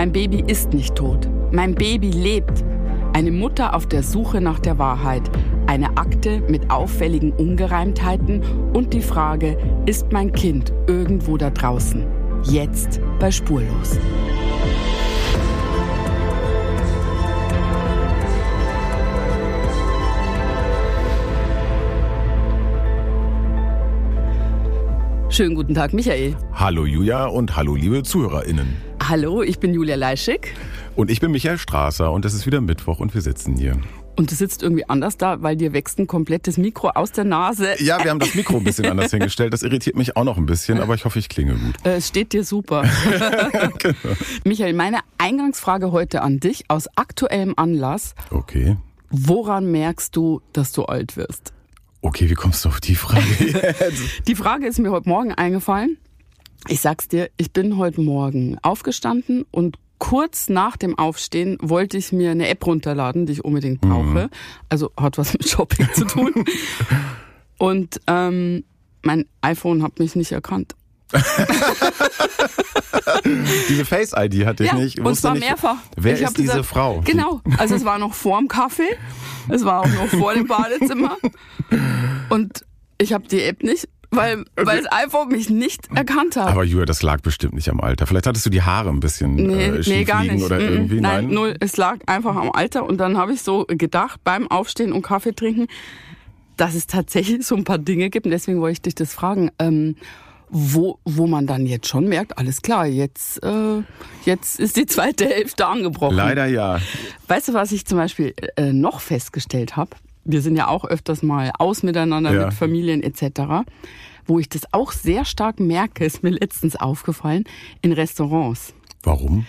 Mein Baby ist nicht tot. Mein Baby lebt. Eine Mutter auf der Suche nach der Wahrheit. Eine Akte mit auffälligen Ungereimtheiten und die Frage, ist mein Kind irgendwo da draußen? Jetzt bei Spurlos. Schönen guten Tag, Michael. Hallo Julia und hallo liebe ZuhörerInnen. Hallo, ich bin Julia Leischig. Und ich bin Michael Strasser und es ist wieder Mittwoch und wir sitzen hier. Und du sitzt irgendwie anders da, weil dir wächst ein komplettes Mikro aus der Nase. Ja, wir haben das Mikro ein bisschen anders hingestellt. Das irritiert mich auch noch ein bisschen, aber ich hoffe, ich klinge gut. Äh, Es steht dir super. genau. Michael, meine Eingangsfrage heute an dich aus aktuellem Anlass. Okay. Woran merkst du, dass du alt wirst? Okay, wie kommst du auf die Frage jetzt? Die Frage ist mir heute Morgen eingefallen. Ich sag's dir, ich bin heute Morgen aufgestanden und kurz nach dem Aufstehen wollte ich mir eine App runterladen, die ich unbedingt brauche. Also hat was mit Shopping zu tun. Und ähm, mein iPhone hat mich nicht erkannt. Diese Face-ID hatte ich Ja, nicht. und wusste zwar nicht, mehrfach. Wer Ich ist diese gesagt, Frau? Genau. Also es war noch vorm Kaffee. Es war auch noch vor dem Badezimmer. Und ich habe die App nicht, weil, weil das iPhone mich nicht erkannt hat. Aber Julia, das lag bestimmt nicht am Alter. Vielleicht hattest du die Haare ein bisschen Nee, äh, schief nee, gar liegen nicht. oder Mm, irgendwie. Nein, null. Es lag einfach am Alter. Und dann habe ich so gedacht, beim Aufstehen und Kaffee trinken, dass es tatsächlich so ein paar Dinge gibt. Und deswegen wollte ich dich das fragen. Ähm, wo, wo man dann jetzt schon merkt, alles klar, jetzt, äh, jetzt ist die zweite Hälfte angebrochen. Leider ja. Weißt du, was ich zum Beispiel äh, noch festgestellt habe? Wir sind ja auch öfters mal aus miteinander Ja. mit Familien etc. Wo ich das auch sehr stark merke, ist mir letztens aufgefallen, in Restaurants. Warum?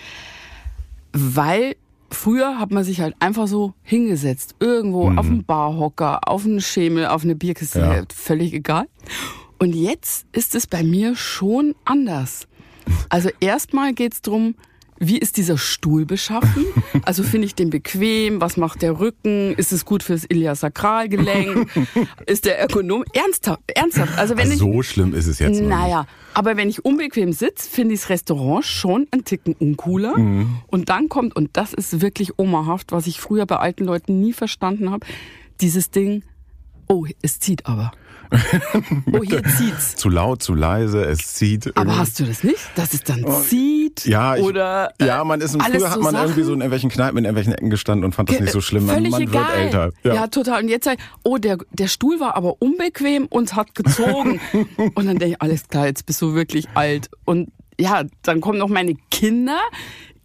Weil früher hat man sich halt einfach so hingesetzt, irgendwo auf einen Barhocker, auf einen Schemel, auf eine Bierkiste, Ja. völlig egal. Und jetzt ist es bei mir schon anders. Also erstmal geht's drum, wie ist dieser Stuhl beschaffen? Also finde ich den bequem? Was macht der Rücken? Ist es gut fürs Iliasakralgelenk? Ist der Ökonom? Ernsthaft, ernsthaft. Also wenn ich so schlimm ist es jetzt naja, aber wenn ich unbequem sitze, finde ich das Restaurant schon einen Ticken uncooler. Mhm. Und dann kommt, und das ist wirklich omahaft, was ich früher bei alten Leuten nie verstanden habe, dieses Ding, oh, es zieht aber. Oh, hier zieht's. Zu laut, zu leise, es zieht. Aber irgendwie. hast du das nicht? Dass es dann zieht? Oh, Ja, ich, oder äh, ja, man ist alles früher hat so man irgendwie Sachen? so in irgendwelchen Kneipen in irgendwelchen Ecken gestanden und fand das nicht so schlimm. Man, Völlig man egal. wird älter. Ja. total. Und jetzt sag ich, oh, der, der Stuhl war aber unbequem und hat gezogen. und dann denke ich, alles klar, jetzt bist du wirklich alt. Und ja, dann kommen noch meine Kinder,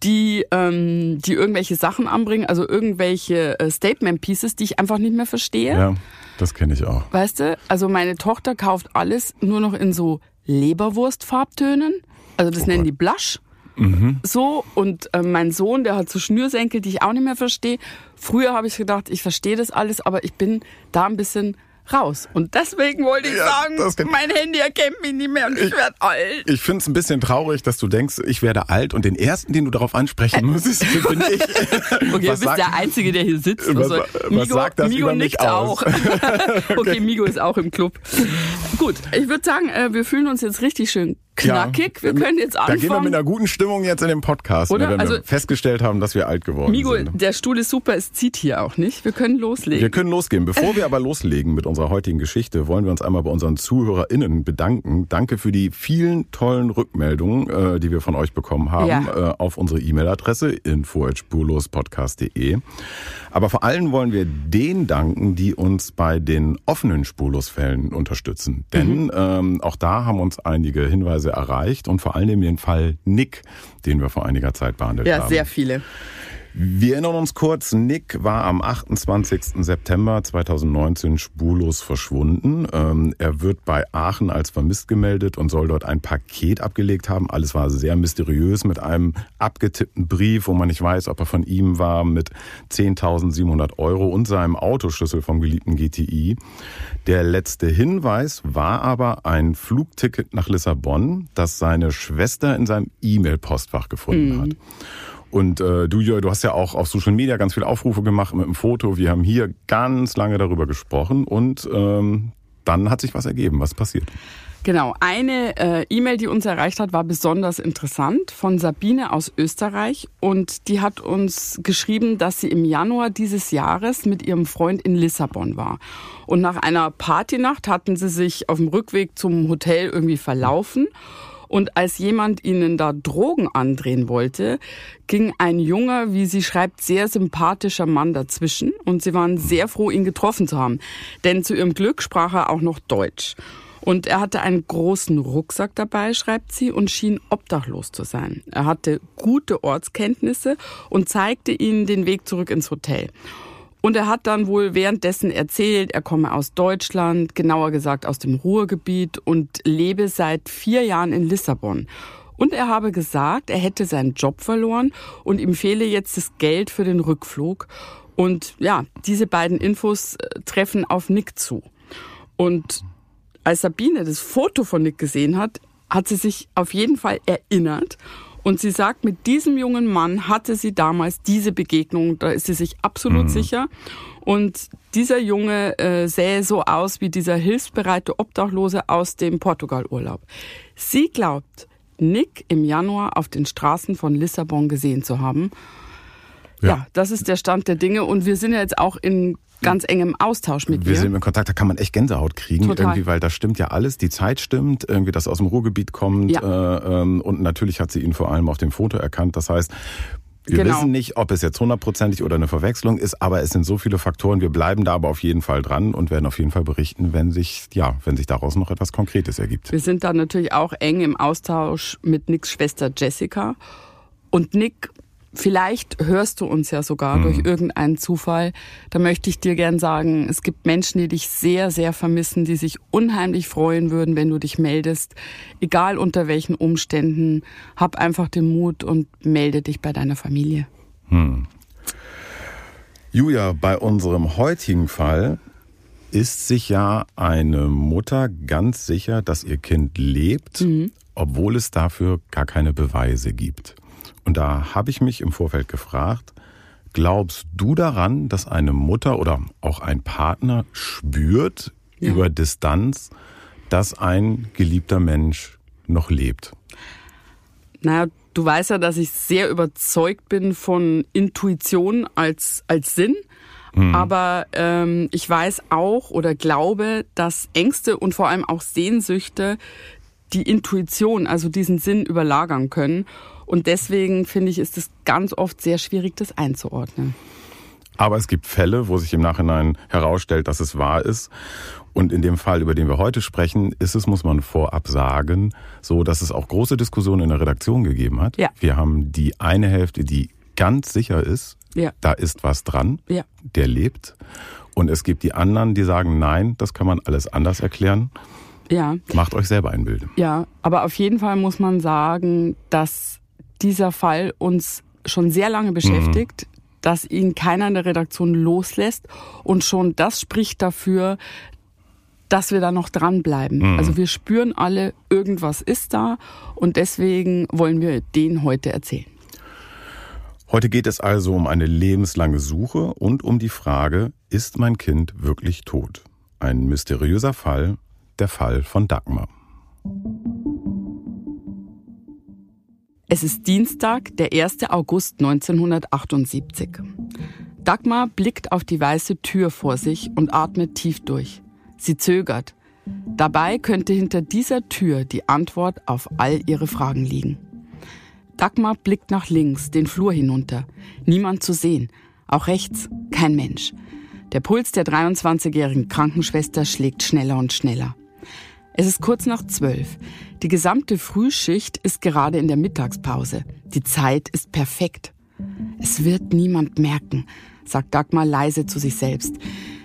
die, ähm, die irgendwelche Sachen anbringen, also irgendwelche äh, Statement-Pieces, die ich einfach nicht mehr verstehe. ja, das kenne ich auch. Weißt du, also meine Tochter kauft alles nur noch in so Leberwurstfarbtönen. Also das nennen die Blush. So, und äh, mein Sohn, der hat so Schnürsenkel, die ich auch nicht mehr verstehe. Früher habe ich gedacht, ich verstehe das alles, aber ich bin da ein bisschen raus. Und deswegen wollte ich Ja, sagen, mein Handy erkennt mich nicht mehr und ich, werde alt. Ich finde es ein bisschen traurig, dass du denkst, ich werde alt und den ersten, den du darauf ansprechen musstest, bin ich. Okay, du bist der Einzige, der hier sitzt. Was- Also, was Migo, sagt das Migo über mich auch. okay, Migo ist auch im Club. Gut, ich würde sagen, äh, wir fühlen uns jetzt richtig schön knackig. Wir können jetzt Da gehen wir anfangen. mit einer guten Stimmung jetzt in den Podcast, Oder? ne, wenn Also- wir festgestellt haben, dass wir alt geworden Migo, sind. der Stuhl ist super, es zieht hier auch nicht. Wir können loslegen. Wir können losgehen. Bevor wir aber loslegen mit unserer heutigen Geschichte, wollen wir uns einmal bei unseren ZuhörerInnen bedanken. Danke für die vielen tollen Rückmeldungen, äh, die wir von euch bekommen haben, Ja. äh, auf unsere E-Mail-Adresse info.spurlospodcast.de. Aber vor allem wollen wir denen danken, die uns bei den offenen Spurlosfällen unterstützen. Denn ähm, auch da haben uns einige Hinweise erreicht und vor allem den Fall Nick, den wir vor einiger Zeit behandelt ja, haben. sehr viele. Wir erinnern uns kurz, Nick war am 28. September 2019 spurlos verschwunden. Ähm, er wird bei Aachen als vermisst gemeldet und soll dort ein Paket abgelegt haben. Alles war sehr mysteriös mit einem abgetippten Brief, wo man nicht weiß, ob er von ihm war, mit 10.700 Euro und seinem Autoschlüssel vom geliebten GTI. Der letzte Hinweis war aber ein Flugticket nach Lissabon, das seine Schwester in seinem E-Mail-Postfach gefunden hat. Und äh, du, Jörg, du hast ja auch auf Social Media ganz viele Aufrufe gemacht mit einem Foto. Wir haben hier ganz lange darüber gesprochen und ähm, dann hat sich was ergeben. Was passiert? Genau, eine äh, E-Mail, die uns erreicht hat, war besonders interessant von Sabine aus Österreich und die hat uns geschrieben, dass sie im Januar dieses Jahres mit ihrem Freund in Lissabon war. Und nach einer Partynacht hatten sie sich auf dem Rückweg zum Hotel irgendwie verlaufen. Und als jemand ihnen da Drogen andrehen wollte, ging ein junger, wie sie schreibt, sehr sympathischer Mann dazwischen. Und sie waren sehr froh, ihn getroffen zu haben. Denn zu ihrem Glück sprach er auch noch Deutsch. Und er hatte einen großen Rucksack dabei, schreibt sie, und schien obdachlos zu sein. Er hatte gute Ortskenntnisse und zeigte ihnen den Weg zurück ins Hotel. Und er hat dann wohl währenddessen erzählt, er komme aus Deutschland, genauer gesagt aus dem Ruhrgebiet und lebe seit vier Jahren in Lissabon. Und er habe gesagt, er hätte seinen Job verloren und ihm fehle jetzt das Geld für den Rückflug. Und ja, diese beiden Infos äh, treffen auf Nick zu. Und als Sabine das Foto von Nick gesehen hat, hat sie sich auf jeden Fall erinnert. Und sie sagt, mit diesem jungen Mann hatte sie damals diese Begegnung, da ist sie sich absolut mhm. sicher. Und dieser Junge äh, sähe so aus wie dieser hilfsbereite Obdachlose aus dem Portugalurlaub. Sie glaubt, Nick im Januar auf den Straßen von Lissabon gesehen zu haben. Ja. ja. das ist der Stand der Dinge. Und wir sind ja jetzt auch in ganz engem Austausch mit Wir dir. sind in Kontakt, da kann man echt Gänsehaut kriegen, Total. irgendwie, weil da stimmt ja alles. Die Zeit stimmt, irgendwie, dass aus dem Ruhrgebiet kommt. Ja. Äh, ähm, und natürlich hat sie ihn vor allem auf dem Foto erkannt. Das heißt, wir genau. wissen nicht, ob es jetzt hundertprozentig oder eine Verwechslung ist, aber es sind so viele Faktoren. Wir bleiben da aber auf jeden Fall dran und werden auf jeden Fall berichten, wenn sich, ja, wenn sich daraus noch etwas Konkretes ergibt. Wir sind da natürlich auch eng im Austausch mit Nicks Schwester Jessica. Und Nick Vielleicht hörst du uns ja sogar mhm. durch irgendeinen Zufall. Da möchte ich dir gern sagen, es gibt Menschen, die dich sehr, sehr vermissen, die sich unheimlich freuen würden, wenn du dich meldest. Egal unter welchen Umständen, hab einfach den Mut und melde dich bei deiner Familie. Hm. Julia, bei unserem heutigen Fall ist sich ja eine Mutter ganz sicher, dass ihr Kind lebt, mhm. obwohl es dafür gar keine Beweise gibt. Und da habe ich mich im Vorfeld gefragt, glaubst du daran, dass eine Mutter oder auch ein Partner spürt ja. über Distanz, dass ein geliebter Mensch noch lebt? Naja, du weißt ja, dass ich sehr überzeugt bin von Intuition als, als Sinn. Mhm. Aber ähm, ich weiß auch oder glaube, dass Ängste und vor allem auch Sehnsüchte die Intuition, also diesen Sinn überlagern können. Und deswegen finde ich, ist es ganz oft sehr schwierig, das einzuordnen. Aber es gibt Fälle, wo sich im Nachhinein herausstellt, dass es wahr ist. Und in dem Fall, über den wir heute sprechen, ist es, muss man vorab sagen, so, dass es auch große Diskussionen in der Redaktion gegeben hat. Ja. Wir haben die eine Hälfte, die ganz sicher ist, ja. da ist was dran, ja. der lebt. Und es gibt die anderen, die sagen, nein, das kann man alles anders erklären. Ja. Macht euch selber ein Bild. Ja, aber auf jeden Fall muss man sagen, dass dieser Fall uns schon sehr lange beschäftigt, mhm. dass ihn keiner in der Redaktion loslässt und schon das spricht dafür, dass wir da noch dranbleiben. Mhm. Also wir spüren alle, irgendwas ist da und deswegen wollen wir den heute erzählen. Heute geht es also um eine lebenslange Suche und um die Frage, ist mein Kind wirklich tot? Ein mysteriöser Fall, der Fall von Dagmar. Es ist Dienstag, der 1. August 1978. Dagmar blickt auf die weiße Tür vor sich und atmet tief durch. Sie zögert. Dabei könnte hinter dieser Tür die Antwort auf all ihre Fragen liegen. Dagmar blickt nach links, den Flur hinunter. Niemand zu sehen. Auch rechts kein Mensch. Der Puls der 23-jährigen Krankenschwester schlägt schneller und schneller. Es ist kurz nach zwölf. Die gesamte Frühschicht ist gerade in der Mittagspause. Die Zeit ist perfekt. Es wird niemand merken, sagt Dagmar leise zu sich selbst.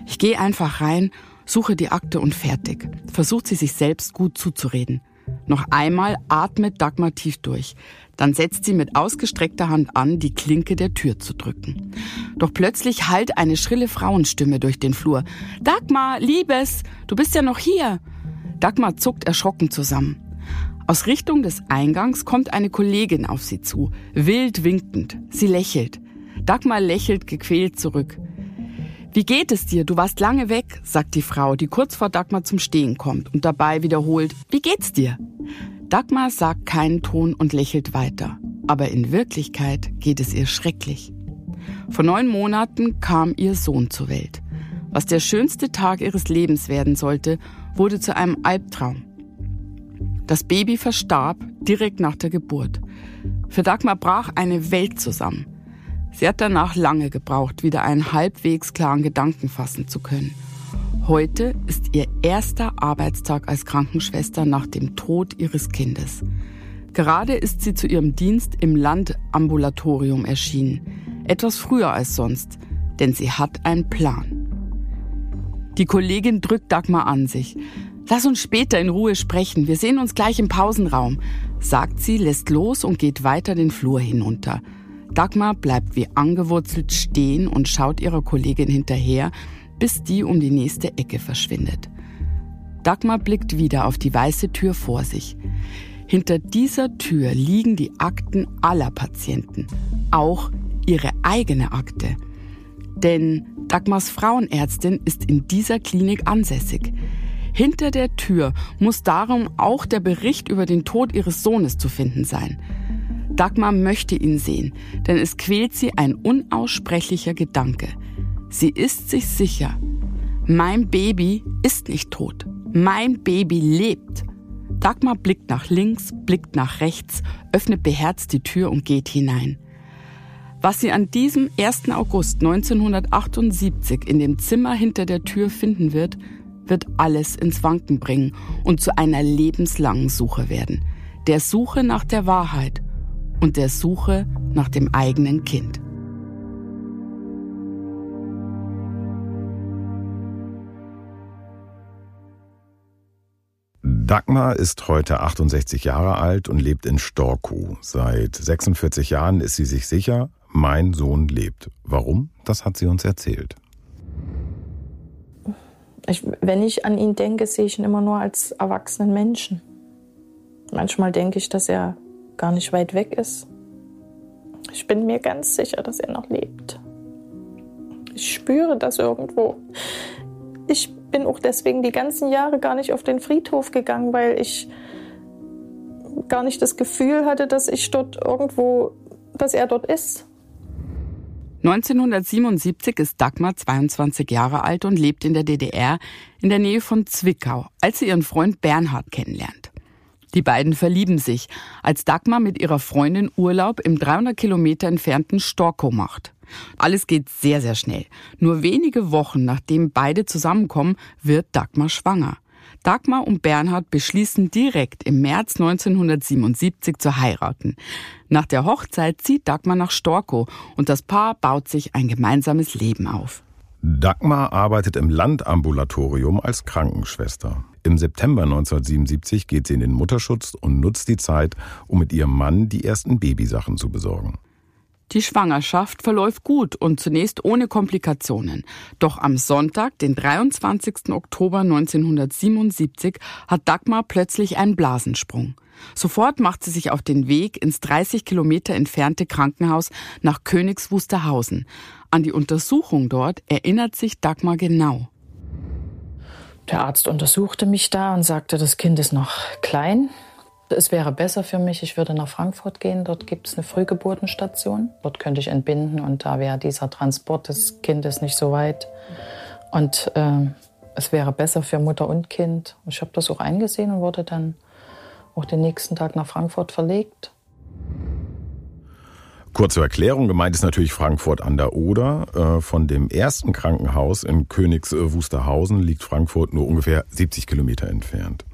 Ich gehe einfach rein, suche die Akte und fertig. Versucht sie sich selbst gut zuzureden. Noch einmal atmet Dagmar tief durch. Dann setzt sie mit ausgestreckter Hand an, die Klinke der Tür zu drücken. Doch plötzlich hallt eine schrille Frauenstimme durch den Flur. Dagmar, Liebes, du bist ja noch hier. Dagmar zuckt erschrocken zusammen. Aus Richtung des Eingangs kommt eine Kollegin auf sie zu, wild winkend. Sie lächelt. Dagmar lächelt gequält zurück. Wie geht es dir? Du warst lange weg, sagt die Frau, die kurz vor Dagmar zum Stehen kommt und dabei wiederholt, wie geht's dir? Dagmar sagt keinen Ton und lächelt weiter. Aber in Wirklichkeit geht es ihr schrecklich. Vor neun Monaten kam ihr Sohn zur Welt. Was der schönste Tag ihres Lebens werden sollte, wurde zu einem Albtraum. Das Baby verstarb direkt nach der Geburt. Für Dagmar brach eine Welt zusammen. Sie hat danach lange gebraucht, wieder einen halbwegs klaren Gedanken fassen zu können. Heute ist ihr erster Arbeitstag als Krankenschwester nach dem Tod ihres Kindes. Gerade ist sie zu ihrem Dienst im Landambulatorium erschienen. Etwas früher als sonst, denn sie hat einen Plan. Die Kollegin drückt Dagmar an sich. Lass uns später in Ruhe sprechen. Wir sehen uns gleich im Pausenraum, sagt sie, lässt los und geht weiter den Flur hinunter. Dagmar bleibt wie angewurzelt stehen und schaut ihrer Kollegin hinterher, bis die um die nächste Ecke verschwindet. Dagmar blickt wieder auf die weiße Tür vor sich. Hinter dieser Tür liegen die Akten aller Patienten, auch ihre eigene Akte. Denn Dagmars Frauenärztin ist in dieser Klinik ansässig. Hinter der Tür muss darum auch der Bericht über den Tod ihres Sohnes zu finden sein. Dagmar möchte ihn sehen, denn es quält sie ein unaussprechlicher Gedanke. Sie ist sich sicher, mein Baby ist nicht tot. Mein Baby lebt. Dagmar blickt nach links, blickt nach rechts, öffnet beherzt die Tür und geht hinein. Was sie an diesem 1. August 1978 in dem Zimmer hinter der Tür finden wird, wird alles ins Wanken bringen und zu einer lebenslangen Suche werden. Der Suche nach der Wahrheit und der Suche nach dem eigenen Kind. Dagmar ist heute 68 Jahre alt und lebt in Storkow. Seit 46 Jahren ist sie sich sicher, mein Sohn lebt. Warum? Das hat sie uns erzählt. Ich, wenn ich an ihn denke, sehe ich ihn immer nur als erwachsenen Menschen. Manchmal denke ich, dass er gar nicht weit weg ist. Ich bin mir ganz sicher, dass er noch lebt. Ich spüre das irgendwo. Ich bin auch deswegen die ganzen Jahre gar nicht auf den Friedhof gegangen, weil ich gar nicht das Gefühl hatte, dass ich dort irgendwo, dass er dort ist. 1977 ist Dagmar 22 Jahre alt und lebt in der DDR in der Nähe von Zwickau, als sie ihren Freund Bernhard kennenlernt. Die beiden verlieben sich, als Dagmar mit ihrer Freundin Urlaub im 300 Kilometer entfernten Storkow macht. Alles geht sehr, sehr schnell. Nur wenige Wochen nachdem beide zusammenkommen, wird Dagmar schwanger. Dagmar und Bernhard beschließen direkt im März 1977 zu heiraten. Nach der Hochzeit zieht Dagmar nach Storkow und das Paar baut sich ein gemeinsames Leben auf. Dagmar arbeitet im Landambulatorium als Krankenschwester. Im September 1977 geht sie in den Mutterschutz und nutzt die Zeit, um mit ihrem Mann die ersten Babysachen zu besorgen. Die Schwangerschaft verläuft gut und zunächst ohne Komplikationen. Doch am Sonntag, den 23. Oktober 1977, hat Dagmar plötzlich einen Blasensprung. Sofort macht sie sich auf den Weg ins 30 Kilometer entfernte Krankenhaus nach Königs Wusterhausen. An die Untersuchung dort erinnert sich Dagmar genau. Der Arzt untersuchte mich da und sagte, das Kind ist noch klein. Es wäre besser für mich, ich würde nach Frankfurt gehen. Dort gibt es eine Frühgeburtenstation. Dort könnte ich entbinden und da wäre dieser Transport des Kindes nicht so weit. Und äh, es wäre besser für Mutter und Kind. Ich habe das auch eingesehen und wurde dann auch den nächsten Tag nach Frankfurt verlegt. Kurze Erklärung, gemeint ist natürlich Frankfurt an der Oder. Äh, von dem ersten Krankenhaus in Königs Wusterhausen liegt Frankfurt nur ungefähr 70 Kilometer entfernt.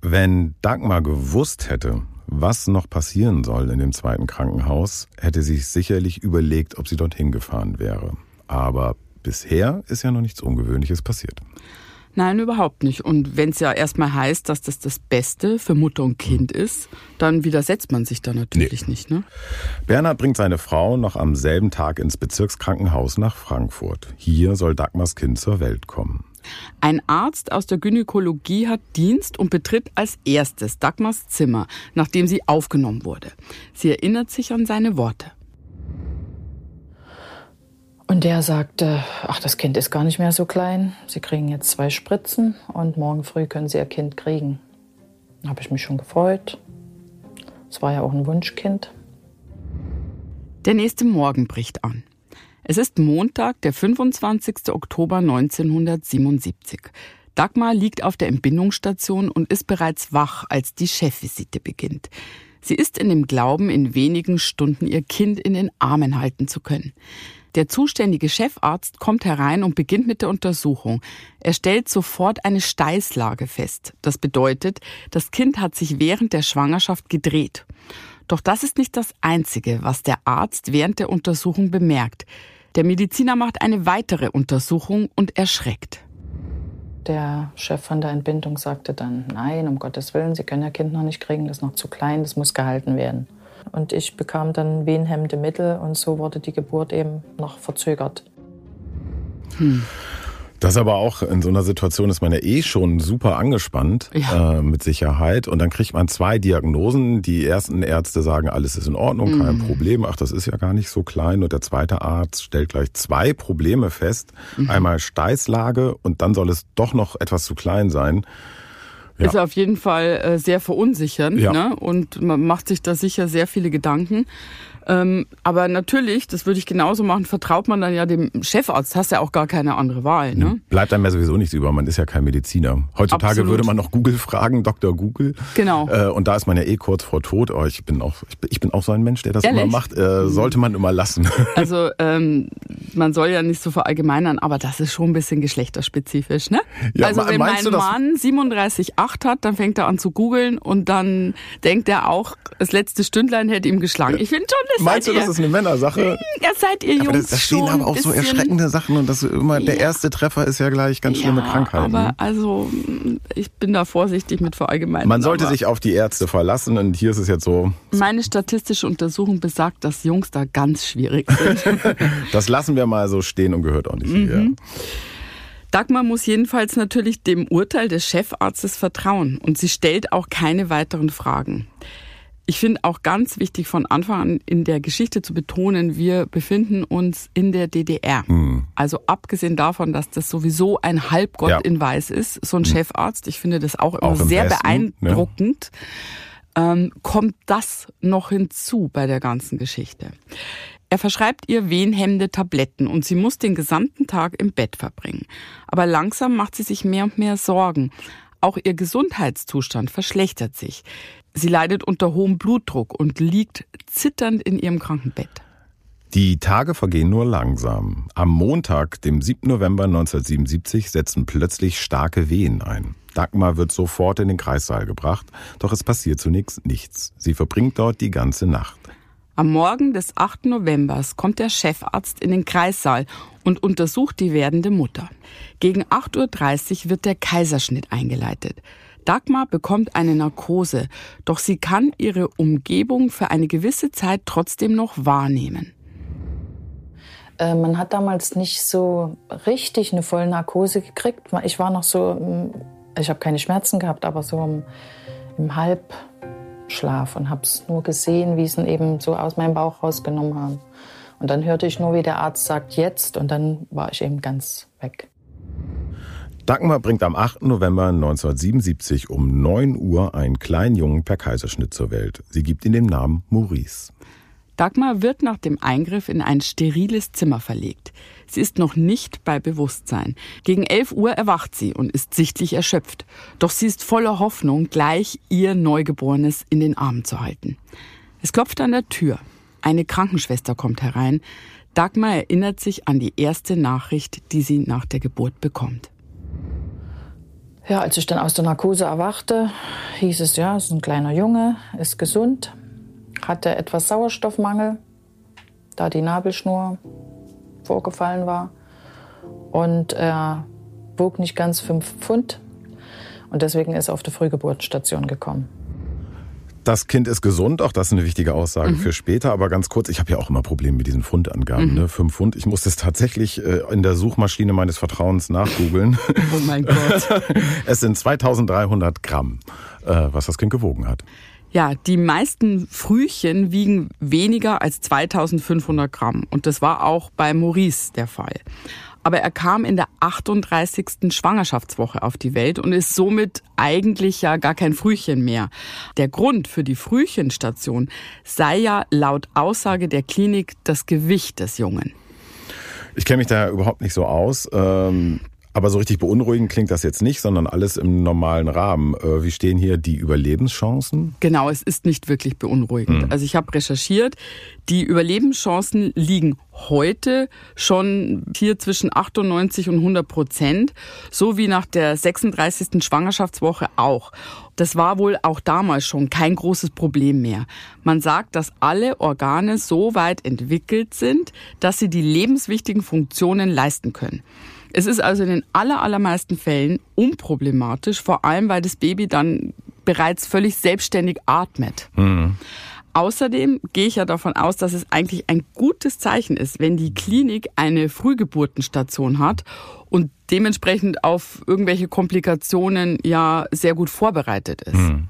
Wenn Dagmar gewusst hätte, was noch passieren soll in dem zweiten Krankenhaus, hätte sie sich sicherlich überlegt, ob sie dorthin gefahren wäre. Aber bisher ist ja noch nichts Ungewöhnliches passiert. Nein, überhaupt nicht. Und wenn es ja erstmal heißt, dass das das Beste für Mutter und Kind ist, dann widersetzt man sich da natürlich nee. nicht. Ne? Bernhard bringt seine Frau noch am selben Tag ins Bezirkskrankenhaus nach Frankfurt. Hier soll Dagmars Kind zur Welt kommen. Ein Arzt aus der Gynäkologie hat Dienst und betritt als erstes Dagmars Zimmer, nachdem sie aufgenommen wurde. Sie erinnert sich an seine Worte. Und der sagte, ach, das Kind ist gar nicht mehr so klein. Sie kriegen jetzt zwei Spritzen und morgen früh können Sie Ihr Kind kriegen. Da habe ich mich schon gefreut. Es war ja auch ein Wunschkind. Der nächste Morgen bricht an. Es ist Montag, der 25. Oktober 1977. Dagmar liegt auf der Entbindungsstation und ist bereits wach, als die Chefvisite beginnt. Sie ist in dem Glauben, in wenigen Stunden ihr Kind in den Armen halten zu können. Der zuständige Chefarzt kommt herein und beginnt mit der Untersuchung. Er stellt sofort eine Steißlage fest. Das bedeutet, das Kind hat sich während der Schwangerschaft gedreht. Doch das ist nicht das Einzige, was der Arzt während der Untersuchung bemerkt. Der Mediziner macht eine weitere Untersuchung und erschreckt. Der Chef von der Entbindung sagte dann, nein, um Gottes Willen, Sie können Ihr Kind noch nicht kriegen, das ist noch zu klein, das muss gehalten werden. Und ich bekam dann wehenhemmende Mittel und so wurde die Geburt eben noch verzögert. Hm. Das aber auch in so einer Situation ist man ja eh schon super angespannt, ja. äh, mit Sicherheit. Und dann kriegt man zwei Diagnosen. Die ersten Ärzte sagen, alles ist in Ordnung, kein mhm. Problem. Ach, das ist ja gar nicht so klein. Und der zweite Arzt stellt gleich zwei Probleme fest. Mhm. Einmal Steißlage und dann soll es doch noch etwas zu klein sein. Ja. Ist auf jeden Fall äh, sehr verunsichernd ja. ne? und man macht sich da sicher sehr viele Gedanken. Ähm, aber natürlich, das würde ich genauso machen, vertraut man dann ja dem Chefarzt. Hast ja auch gar keine andere Wahl. Ne? Bleibt einem ja sowieso nichts über. Man ist ja kein Mediziner. Heutzutage Absolut. würde man noch Google fragen, Dr. Google. Genau. Äh, und da ist man ja eh kurz vor Tod. Oh, ich bin auch, ich bin auch so ein Mensch, der das Ehrlich? immer macht. Äh, mhm. sollte man immer lassen. Also ähm, man soll ja nicht so verallgemeinern, aber das ist schon ein bisschen geschlechterspezifisch, ne? Ja, also wenn mein Mann 37,8 hat, dann fängt er an zu googeln und dann denkt er auch, das letzte Stündlein hätte ihm geschlagen. Ich finde schon, das Meinst du, ihr. das ist eine Männersache? Ja, seid ihr Jungs aber das, da stehen aber auch so erschreckende Sachen und das immer, der erste Treffer ist ja gleich ganz schlimme ja, Krankheiten. Aber also, ich bin da vorsichtig mit verallgemeinern. Man sollte sich auf die Ärzte verlassen und hier ist es jetzt so. Meine statistische Untersuchung besagt, dass Jungs da ganz schwierig sind. das lassen wir mal so stehen und gehört auch nicht mhm. hier. Dagmar muss jedenfalls natürlich dem Urteil des Chefarztes vertrauen und sie stellt auch keine weiteren Fragen. Ich finde auch ganz wichtig von Anfang an in der Geschichte zu betonen, wir befinden uns in der DDR. Mhm. Also abgesehen davon, dass das sowieso ein Halbgott ja. in Weiß ist, so ein mhm. Chefarzt, ich finde das auch immer auch sehr Westen, ne? beeindruckend, ne? ähm, kommt das noch hinzu bei der ganzen Geschichte. Er verschreibt ihr wehenhemmende Tabletten und sie muss den gesamten Tag im Bett verbringen. Aber langsam macht sie sich mehr und mehr Sorgen. Auch ihr Gesundheitszustand verschlechtert sich. Sie leidet unter hohem Blutdruck und liegt zitternd in ihrem Krankenbett. Die Tage vergehen nur langsam. Am Montag, dem 7. November 1977, setzen plötzlich starke Wehen ein. Dagmar wird sofort in den Kreissaal gebracht, doch es passiert zunächst nichts. Sie verbringt dort die ganze Nacht. Am Morgen des 8. Novembers kommt der Chefarzt in den Kreissaal und untersucht die werdende Mutter. Gegen 8.30 Uhr wird der Kaiserschnitt eingeleitet. Dagmar bekommt eine Narkose, doch sie kann ihre Umgebung für eine gewisse Zeit trotzdem noch wahrnehmen. Äh, man hat damals nicht so richtig eine volle Narkose gekriegt. Ich war noch so, ich habe keine Schmerzen gehabt, aber so im, im Halbschlaf und habe es nur gesehen, wie sie ihn eben so aus meinem Bauch rausgenommen haben. Und dann hörte ich nur, wie der Arzt sagt, jetzt. Und dann war ich eben ganz weg. Dagmar bringt am 8. November 1977 um 9 Uhr einen kleinen Jungen per Kaiserschnitt zur Welt. Sie gibt ihm den Namen Maurice. Dagmar wird nach dem Eingriff in ein steriles Zimmer verlegt. Sie ist noch nicht bei Bewusstsein. Gegen 11 Uhr erwacht sie und ist sichtlich erschöpft. Doch sie ist voller Hoffnung, gleich ihr Neugeborenes in den Armen zu halten. Es klopft an der Tür. Eine Krankenschwester kommt herein. Dagmar erinnert sich an die erste Nachricht, die sie nach der Geburt bekommt. Ja, als ich dann aus der Narkose erwachte, hieß es, ja, es ist ein kleiner Junge, ist gesund, hatte etwas Sauerstoffmangel, da die Nabelschnur vorgefallen war. Und er wog nicht ganz fünf Pfund und deswegen ist er auf die Frühgeburtsstation gekommen. Das Kind ist gesund, auch das ist eine wichtige Aussage mhm. für später. Aber ganz kurz, ich habe ja auch immer Probleme mit diesen Pfundangaben. Mhm. Ne? Fünf Pfund. Ich muss das tatsächlich äh, in der Suchmaschine meines Vertrauens nachgoogeln. Oh mein Gott. es sind 2300 Gramm, äh, was das Kind gewogen hat. Ja, die meisten Frühchen wiegen weniger als 2500 Gramm. Und das war auch bei Maurice der Fall. Aber er kam in der 38. Schwangerschaftswoche auf die Welt und ist somit eigentlich ja gar kein Frühchen mehr. Der Grund für die Frühchenstation sei ja laut Aussage der Klinik das Gewicht des Jungen. Ich kenne mich da überhaupt nicht so aus. Ähm aber so richtig beunruhigend klingt das jetzt nicht, sondern alles im normalen Rahmen. Äh, wie stehen hier die Überlebenschancen? Genau, es ist nicht wirklich beunruhigend. Hm. Also ich habe recherchiert, die Überlebenschancen liegen heute schon hier zwischen 98 und 100 Prozent, so wie nach der 36. Schwangerschaftswoche auch. Das war wohl auch damals schon kein großes Problem mehr. Man sagt, dass alle Organe so weit entwickelt sind, dass sie die lebenswichtigen Funktionen leisten können. Es ist also in den allermeisten Fällen unproblematisch, vor allem weil das Baby dann bereits völlig selbstständig atmet. Mhm. Außerdem gehe ich ja davon aus, dass es eigentlich ein gutes Zeichen ist, wenn die Klinik eine Frühgeburtenstation hat und dementsprechend auf irgendwelche Komplikationen ja sehr gut vorbereitet ist. Mhm.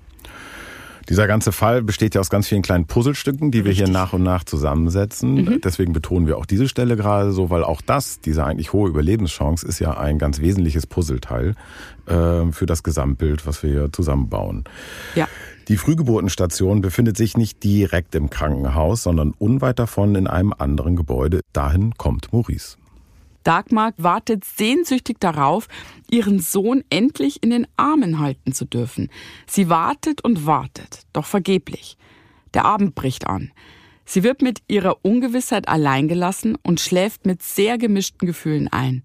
Dieser ganze Fall besteht ja aus ganz vielen kleinen Puzzlestücken, die wir Richtig. hier nach und nach zusammensetzen. Mhm. Deswegen betonen wir auch diese Stelle gerade so, weil auch das, diese eigentlich hohe Überlebenschance, ist ja ein ganz wesentliches Puzzleteil äh, für das Gesamtbild, was wir hier zusammenbauen. Ja. Die Frühgeburtenstation befindet sich nicht direkt im Krankenhaus, sondern unweit davon in einem anderen Gebäude. Dahin kommt Maurice. Dagmar wartet sehnsüchtig darauf, ihren Sohn endlich in den Armen halten zu dürfen. Sie wartet und wartet, doch vergeblich. Der Abend bricht an. Sie wird mit ihrer Ungewissheit alleingelassen und schläft mit sehr gemischten Gefühlen ein.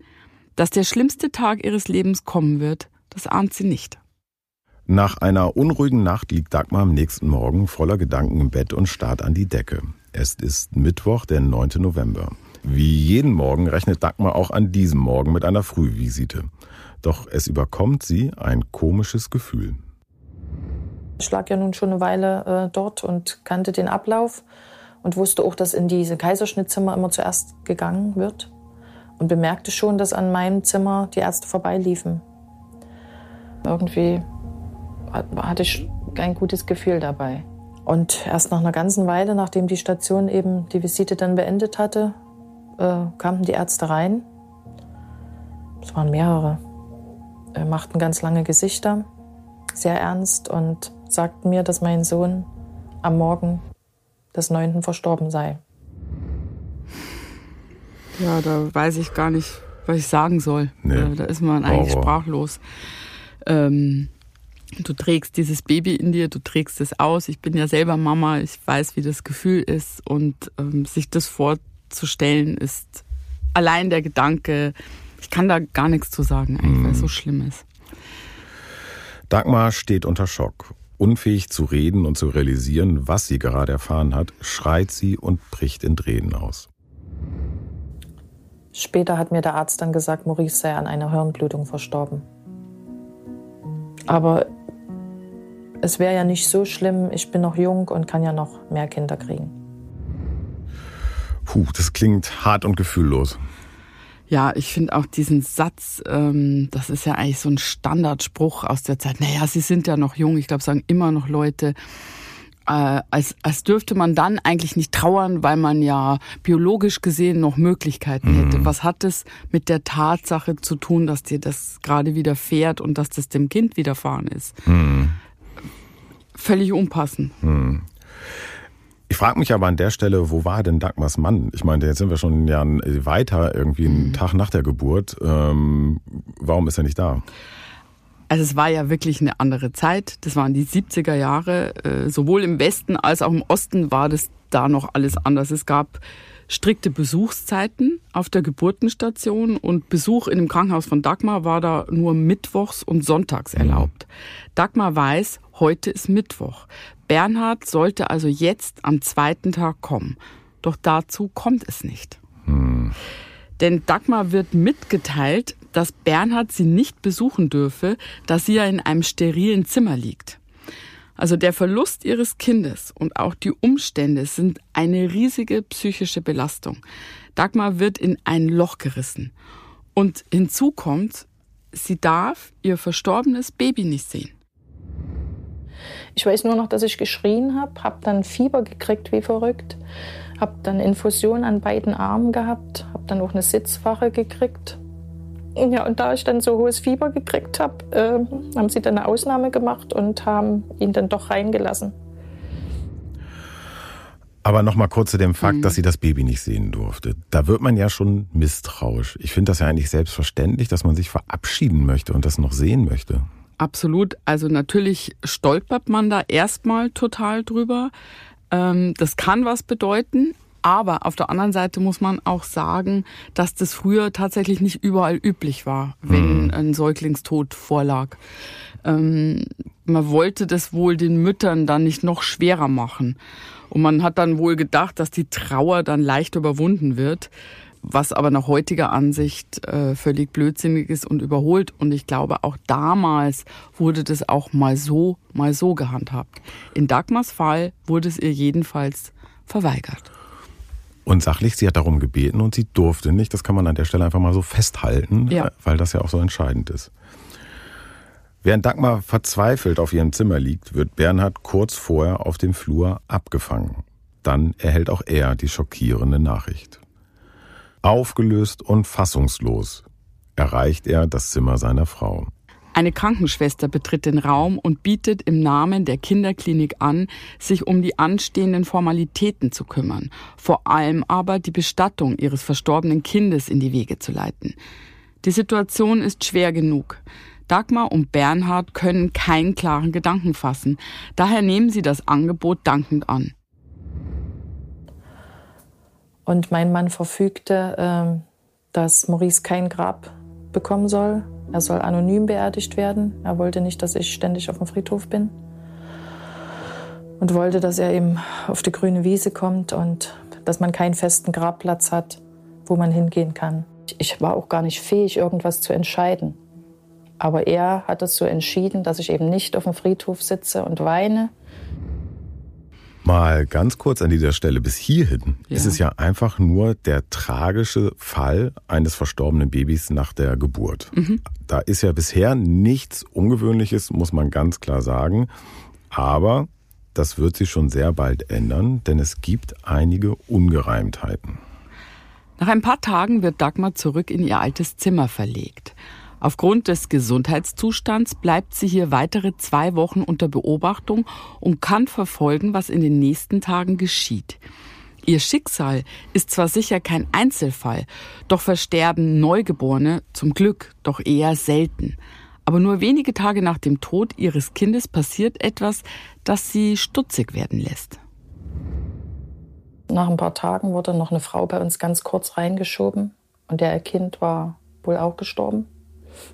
Dass der schlimmste Tag ihres Lebens kommen wird, das ahnt sie nicht. Nach einer unruhigen Nacht liegt Dagmar am nächsten Morgen voller Gedanken im Bett und starrt an die Decke. Es ist Mittwoch, der 9. November. Wie jeden Morgen rechnet Dagmar auch an diesem Morgen mit einer Frühvisite. Doch es überkommt sie ein komisches Gefühl. Ich lag ja nun schon eine Weile äh, dort und kannte den Ablauf und wusste auch, dass in diese Kaiserschnittzimmer immer zuerst gegangen wird und bemerkte schon, dass an meinem Zimmer die Ärzte vorbeiliefen. Irgendwie hatte ich kein gutes Gefühl dabei. Und erst nach einer ganzen Weile, nachdem die Station eben die Visite dann beendet hatte, äh, kamen die Ärzte rein. Es waren mehrere. Äh, machten ganz lange Gesichter, sehr ernst und sagten mir, dass mein Sohn am Morgen des 9. verstorben sei. Ja, da weiß ich gar nicht, was ich sagen soll. Nee. Äh, da ist man eigentlich Horror. sprachlos. Ähm, du trägst dieses Baby in dir, du trägst es aus. Ich bin ja selber Mama, ich weiß, wie das Gefühl ist und ähm, sich das vorzustellen vorzustellen, ist allein der Gedanke, ich kann da gar nichts zu sagen, eigentlich, weil es so mhm. schlimm ist. Dagmar steht unter Schock. Unfähig zu reden und zu realisieren, was sie gerade erfahren hat, schreit sie und bricht in Tränen aus. Später hat mir der Arzt dann gesagt, Maurice sei an einer Hirnblutung verstorben. Aber es wäre ja nicht so schlimm, ich bin noch jung und kann ja noch mehr Kinder kriegen. Puh, das klingt hart und gefühllos. Ja, ich finde auch diesen Satz, ähm, das ist ja eigentlich so ein Standardspruch aus der Zeit. Naja, sie sind ja noch jung. Ich glaube, sagen immer noch Leute, äh, als, als dürfte man dann eigentlich nicht trauern, weil man ja biologisch gesehen noch Möglichkeiten mhm. hätte. Was hat es mit der Tatsache zu tun, dass dir das gerade widerfährt und dass das dem Kind widerfahren ist? Mhm. Völlig unpassend. Mhm. Ich frage mich aber an der Stelle, wo war denn Dagmars Mann? Ich meine, jetzt sind wir schon ein Jahr weiter, irgendwie einen mhm. Tag nach der Geburt. Ähm, warum ist er nicht da? Also es war ja wirklich eine andere Zeit. Das waren die 70er Jahre. Äh, sowohl im Westen als auch im Osten war das da noch alles anders. Es gab strikte Besuchszeiten auf der Geburtenstation und Besuch in dem Krankenhaus von Dagmar war da nur mittwochs und sonntags erlaubt. Dagmar weiß, heute ist Mittwoch. Bernhard sollte also jetzt am zweiten Tag kommen. Doch dazu kommt es nicht. Hm. Denn Dagmar wird mitgeteilt, dass Bernhard sie nicht besuchen dürfe, da sie ja in einem sterilen Zimmer liegt. Also der Verlust ihres Kindes und auch die Umstände sind eine riesige psychische Belastung. Dagmar wird in ein Loch gerissen. Und hinzu kommt, sie darf ihr verstorbenes Baby nicht sehen. Ich weiß nur noch, dass ich geschrien habe, habe dann Fieber gekriegt wie verrückt, habe dann Infusion an beiden Armen gehabt, habe dann auch eine Sitzwache gekriegt. Ja, und da ich dann so hohes Fieber gekriegt habe, äh, haben sie dann eine Ausnahme gemacht und haben ihn dann doch reingelassen. Aber noch mal kurz zu dem Fakt, mhm. dass sie das Baby nicht sehen durfte. Da wird man ja schon misstrauisch. Ich finde das ja eigentlich selbstverständlich, dass man sich verabschieden möchte und das noch sehen möchte. Absolut. Also natürlich stolpert man da erstmal total drüber. Ähm, das kann was bedeuten. Aber auf der anderen Seite muss man auch sagen, dass das früher tatsächlich nicht überall üblich war, wenn mhm. ein Säuglingstod vorlag. Ähm, man wollte das wohl den Müttern dann nicht noch schwerer machen. Und man hat dann wohl gedacht, dass die Trauer dann leicht überwunden wird, was aber nach heutiger Ansicht äh, völlig blödsinnig ist und überholt. Und ich glaube, auch damals wurde das auch mal so, mal so gehandhabt. In Dagmars Fall wurde es ihr jedenfalls verweigert. Und sachlich, sie hat darum gebeten und sie durfte nicht. Das kann man an der Stelle einfach mal so festhalten, ja. weil das ja auch so entscheidend ist. Während Dagmar verzweifelt auf ihrem Zimmer liegt, wird Bernhard kurz vorher auf dem Flur abgefangen. Dann erhält auch er die schockierende Nachricht. Aufgelöst und fassungslos erreicht er das Zimmer seiner Frau. Eine Krankenschwester betritt den Raum und bietet im Namen der Kinderklinik an, sich um die anstehenden Formalitäten zu kümmern, vor allem aber die Bestattung ihres verstorbenen Kindes in die Wege zu leiten. Die Situation ist schwer genug. Dagmar und Bernhard können keinen klaren Gedanken fassen. Daher nehmen sie das Angebot dankend an. Und mein Mann verfügte, ähm, dass Maurice kein Grab bekommen soll. Er soll anonym beerdigt werden. Er wollte nicht, dass ich ständig auf dem Friedhof bin. Und wollte, dass er eben auf die grüne Wiese kommt und dass man keinen festen Grabplatz hat, wo man hingehen kann. Ich war auch gar nicht fähig, irgendwas zu entscheiden. Aber er hat es so entschieden, dass ich eben nicht auf dem Friedhof sitze und weine. Mal ganz kurz an dieser Stelle bis hierhin ja. ist es ja einfach nur der tragische Fall eines verstorbenen Babys nach der Geburt. Mhm. Da ist ja bisher nichts Ungewöhnliches, muss man ganz klar sagen. Aber das wird sich schon sehr bald ändern, denn es gibt einige Ungereimtheiten. Nach ein paar Tagen wird Dagmar zurück in ihr altes Zimmer verlegt. Aufgrund des Gesundheitszustands bleibt sie hier weitere zwei Wochen unter Beobachtung und kann verfolgen, was in den nächsten Tagen geschieht. Ihr Schicksal ist zwar sicher kein Einzelfall, doch versterben Neugeborene zum Glück doch eher selten. Aber nur wenige Tage nach dem Tod ihres Kindes passiert etwas, das sie stutzig werden lässt. Nach ein paar Tagen wurde noch eine Frau bei uns ganz kurz reingeschoben und der Kind war wohl auch gestorben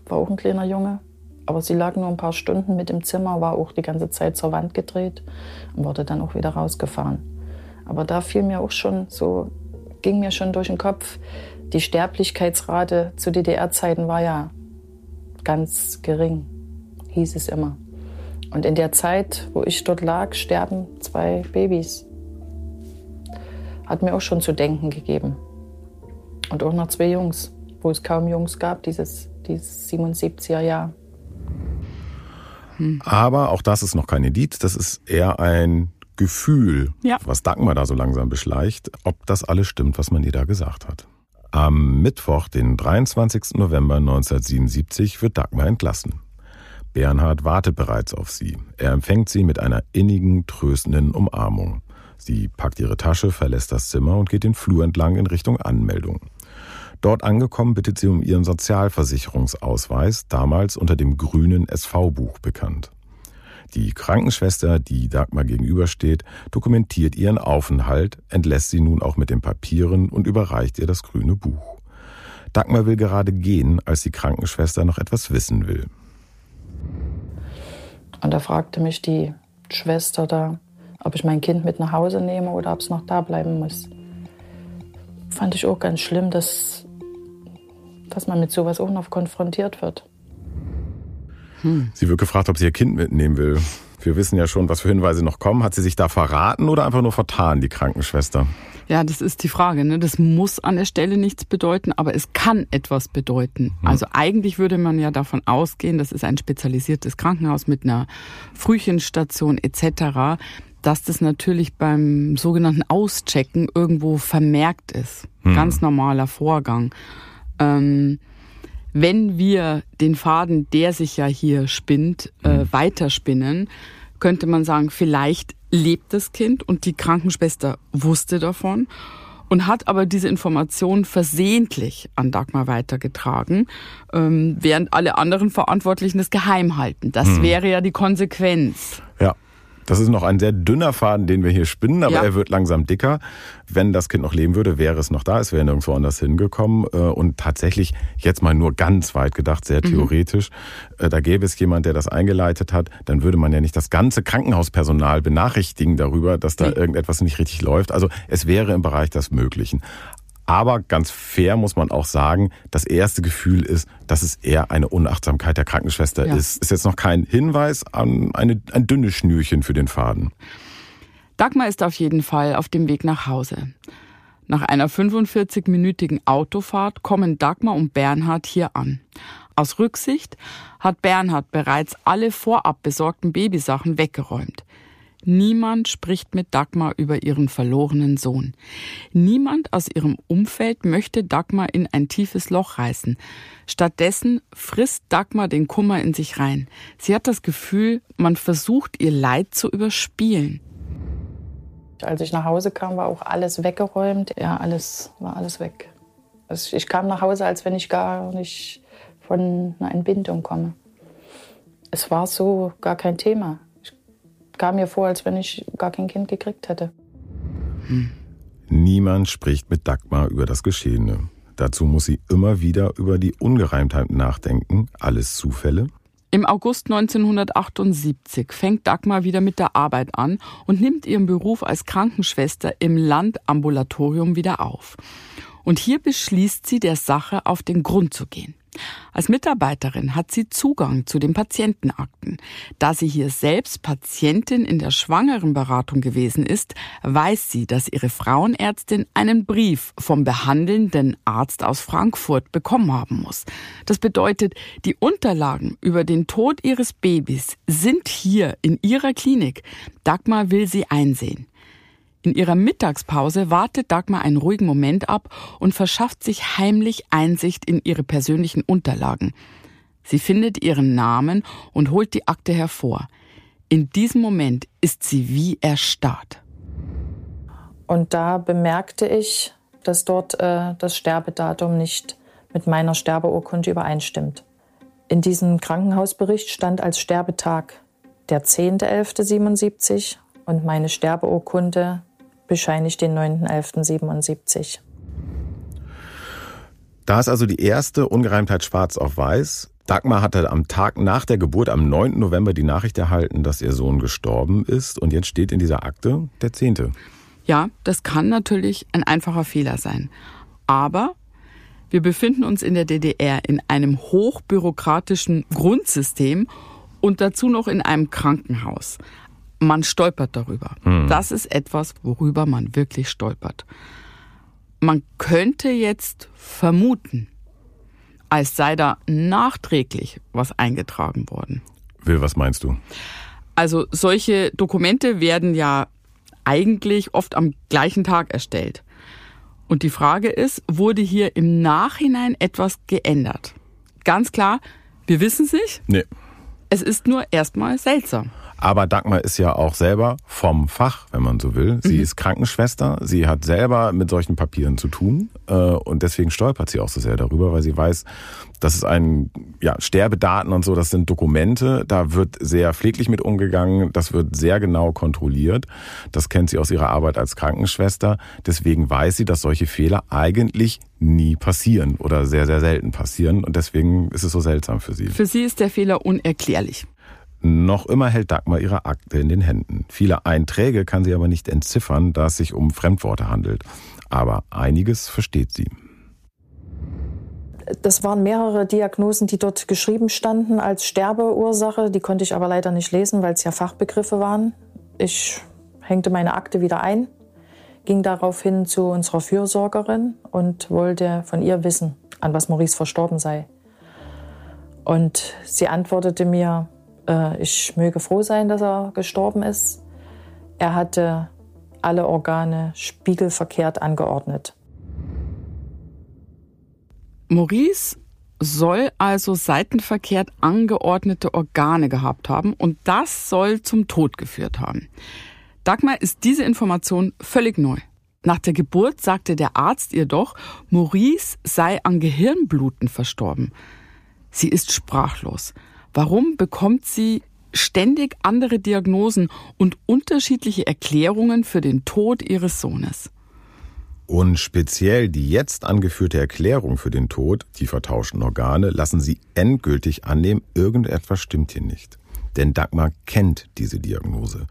war auch ein kleiner Junge. Aber sie lag nur ein paar Stunden mit im Zimmer, war auch die ganze Zeit zur Wand gedreht und wurde dann auch wieder rausgefahren. Aber da fiel mir auch schon so, ging mir schon durch den Kopf, die Sterblichkeitsrate zu DDR-Zeiten war ja ganz gering, hieß es immer. Und in der Zeit, wo ich dort lag, sterben zwei Babys. Hat mir auch schon zu denken gegeben. Und auch noch zwei Jungs, wo es kaum Jungs gab, dieses die 77er Jahr. Hm. Aber auch das ist noch kein Indiz, das ist eher ein Gefühl, ja. was Dagmar da so langsam beschleicht, ob das alles stimmt, was man ihr da gesagt hat. Am Mittwoch, den 23. November 1977, wird Dagmar entlassen. Bernhard wartet bereits auf sie. Er empfängt sie mit einer innigen, tröstenden Umarmung. Sie packt ihre Tasche, verlässt das Zimmer und geht den Flur entlang in Richtung Anmeldung. Dort angekommen bittet sie um ihren Sozialversicherungsausweis, damals unter dem grünen SV-Buch bekannt. Die Krankenschwester, die Dagmar gegenübersteht, dokumentiert ihren Aufenthalt, entlässt sie nun auch mit den Papieren und überreicht ihr das grüne Buch. Dagmar will gerade gehen, als die Krankenschwester noch etwas wissen will. Und da fragte mich die Schwester da, ob ich mein Kind mit nach Hause nehme oder ob es noch da bleiben muss. Fand ich auch ganz schlimm, dass dass man mit sowas auch noch konfrontiert wird. Hm. Sie wird gefragt, ob sie ihr Kind mitnehmen will. Wir wissen ja schon, was für Hinweise noch kommen. Hat sie sich da verraten oder einfach nur vertan, die Krankenschwester? Ja, das ist die Frage. Ne? Das muss an der Stelle nichts bedeuten, aber es kann etwas bedeuten. Mhm. Also eigentlich würde man ja davon ausgehen, das ist ein spezialisiertes Krankenhaus mit einer Frühchenstation etc., dass das natürlich beim sogenannten Auschecken irgendwo vermerkt ist. Mhm. Ganz normaler Vorgang. Ähm, wenn wir den Faden, der sich ja hier spinnt, äh, mhm. weiterspinnen, könnte man sagen, vielleicht lebt das Kind und die Krankenschwester wusste davon und hat aber diese Information versehentlich an Dagmar weitergetragen, ähm, während alle anderen Verantwortlichen es geheim halten. Das hm. wäre ja die Konsequenz. Das ist noch ein sehr dünner Faden, den wir hier spinnen, aber ja. er wird langsam dicker. Wenn das Kind noch leben würde, wäre es noch da. Es wäre nirgendwo anders hingekommen. Äh, und tatsächlich, jetzt mal nur ganz weit gedacht, sehr mhm. theoretisch, mhm. da gäbe es jemand, der das eingeleitet hat, dann würde man ja nicht das ganze Krankenhauspersonal benachrichtigen darüber, dass da nee. irgendetwas nicht richtig läuft. Also es wäre im Bereich des Möglichen. Aber ganz fair muss man auch sagen, das erste Gefühl ist, dass es eher eine Unachtsamkeit der Krankenschwester ja. ist. Ist jetzt noch kein Hinweis an eine, ein dünnes Schnürchen für den Faden. Dagmar ist auf jeden Fall auf dem Weg nach Hause. Nach einer 45-minütigen Autofahrt kommen Dagmar und Bernhard hier an. Aus Rücksicht hat Bernhard bereits alle vorab besorgten Babysachen weggeräumt. Niemand spricht mit Dagmar über ihren verlorenen Sohn. Niemand aus ihrem Umfeld möchte Dagmar in ein tiefes Loch reißen. Stattdessen frisst Dagmar den Kummer in sich rein. Sie hat das Gefühl, man versucht ihr Leid zu überspielen. Als ich nach Hause kam, war auch alles weggeräumt. Ja, alles war alles weg. Also ich kam nach Hause, als wenn ich gar nicht von einer Entbindung komme. Es war so gar kein Thema kam mir vor, als wenn ich gar kein Kind gekriegt hätte. Hm. Niemand spricht mit Dagmar über das Geschehene. Dazu muss sie immer wieder über die Ungereimtheiten nachdenken. Alles Zufälle? Im August 1978 fängt Dagmar wieder mit der Arbeit an und nimmt ihren Beruf als Krankenschwester im Landambulatorium wieder auf. Und hier beschließt sie, der Sache auf den Grund zu gehen. Als Mitarbeiterin hat sie Zugang zu den Patientenakten. Da sie hier selbst Patientin in der Schwangerenberatung gewesen ist, weiß sie, dass ihre Frauenärztin einen Brief vom behandelnden Arzt aus Frankfurt bekommen haben muss. Das bedeutet, die Unterlagen über den Tod ihres Babys sind hier in ihrer Klinik. Dagmar will sie einsehen. In ihrer Mittagspause wartet Dagmar einen ruhigen Moment ab und verschafft sich heimlich Einsicht in ihre persönlichen Unterlagen. Sie findet ihren Namen und holt die Akte hervor. In diesem Moment ist sie wie erstarrt. Und da bemerkte ich, dass dort äh, das Sterbedatum nicht mit meiner Sterbeurkunde übereinstimmt. In diesem Krankenhausbericht stand als Sterbetag der 10.11.77 und meine Sterbeurkunde bescheinigt den 9.11.77. Da ist also die erste Ungereimtheit schwarz auf weiß. Dagmar hatte am Tag nach der Geburt, am 9. November, die Nachricht erhalten, dass ihr Sohn gestorben ist. Und jetzt steht in dieser Akte der 10. Ja, das kann natürlich ein einfacher Fehler sein. Aber wir befinden uns in der DDR in einem hochbürokratischen Grundsystem und dazu noch in einem Krankenhaus man stolpert darüber. Mhm. Das ist etwas, worüber man wirklich stolpert. Man könnte jetzt vermuten, als sei da nachträglich was eingetragen worden. Will, was meinst du? Also solche Dokumente werden ja eigentlich oft am gleichen Tag erstellt. Und die Frage ist, wurde hier im Nachhinein etwas geändert? Ganz klar, wir wissen es nicht. Nee. Es ist nur erstmal seltsam. Aber Dagmar ist ja auch selber vom Fach, wenn man so will. Sie mhm. ist Krankenschwester, sie hat selber mit solchen Papieren zu tun äh, und deswegen stolpert sie auch so sehr darüber, weil sie weiß, das ist ein ja, Sterbedaten und so, das sind Dokumente, da wird sehr pfleglich mit umgegangen, das wird sehr genau kontrolliert. Das kennt sie aus ihrer Arbeit als Krankenschwester. Deswegen weiß sie, dass solche Fehler eigentlich nie passieren oder sehr, sehr selten passieren. Und deswegen ist es so seltsam für sie. Für sie ist der Fehler unerklärlich. Noch immer hält Dagmar ihre Akte in den Händen. Viele Einträge kann sie aber nicht entziffern, da es sich um Fremdworte handelt. Aber einiges versteht sie. Das waren mehrere Diagnosen, die dort geschrieben standen als Sterbeursache. Die konnte ich aber leider nicht lesen, weil es ja Fachbegriffe waren. Ich hängte meine Akte wieder ein, ging daraufhin zu unserer Fürsorgerin und wollte von ihr wissen, an was Maurice verstorben sei. Und sie antwortete mir, äh, ich möge froh sein, dass er gestorben ist. Er hatte alle Organe spiegelverkehrt angeordnet. Maurice soll also seitenverkehrt angeordnete Organe gehabt haben und das soll zum Tod geführt haben. Dagmar ist diese Information völlig neu. Nach der Geburt sagte der Arzt ihr doch, Maurice sei an Gehirnbluten verstorben. Sie ist sprachlos. Warum bekommt sie ständig andere Diagnosen und unterschiedliche Erklärungen für den Tod ihres Sohnes? Und speziell die jetzt angeführte Erklärung für den Tod, die vertauschten Organe, lassen sie endgültig annehmen, irgendetwas stimmt hier nicht. Denn Dagmar kennt diese Diagnose.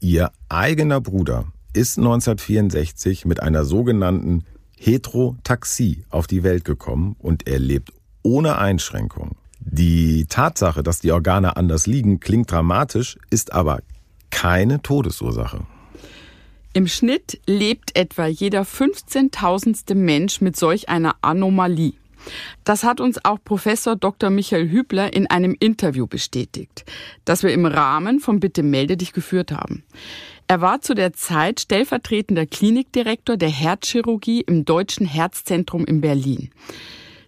Ihr eigener Bruder ist 1964 mit einer sogenannten Heterotaxie auf die Welt gekommen und er lebt ohne Einschränkung. Die Tatsache, dass die Organe anders liegen, klingt dramatisch, ist aber keine Todesursache. Im Schnitt lebt etwa jeder 15.000. Mensch mit solch einer Anomalie. Das hat uns auch Professor Dr. Michael Hübler in einem Interview bestätigt, das wir im Rahmen von Bitte melde dich geführt haben. Er war zu der Zeit stellvertretender Klinikdirektor der Herzchirurgie im Deutschen Herzzentrum in Berlin.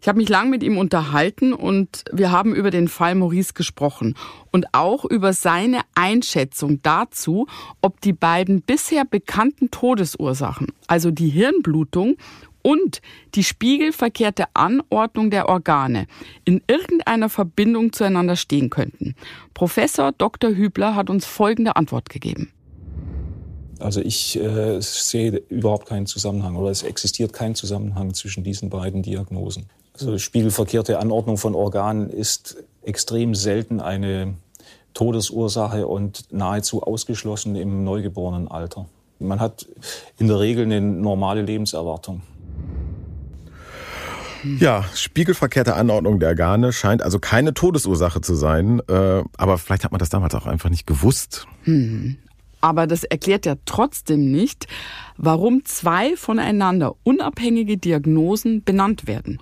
Ich habe mich lang mit ihm unterhalten und wir haben über den Fall Maurice gesprochen und auch über seine Einschätzung dazu, ob die beiden bisher bekannten Todesursachen, also die Hirnblutung und die spiegelverkehrte Anordnung der Organe in irgendeiner Verbindung zueinander stehen könnten. Professor Dr. Hübler hat uns folgende Antwort gegeben. Also ich äh, sehe überhaupt keinen Zusammenhang oder es existiert kein Zusammenhang zwischen diesen beiden Diagnosen. Also spiegelverkehrte Anordnung von Organen ist extrem selten eine Todesursache und nahezu ausgeschlossen im Neugeborenenalter. Man hat in der Regel eine normale Lebenserwartung. Ja, spiegelverkehrte Anordnung der Organe scheint also keine Todesursache zu sein, äh, aber vielleicht hat man das damals auch einfach nicht gewusst. Hm. Aber das erklärt ja trotzdem nicht, warum zwei voneinander unabhängige Diagnosen benannt werden.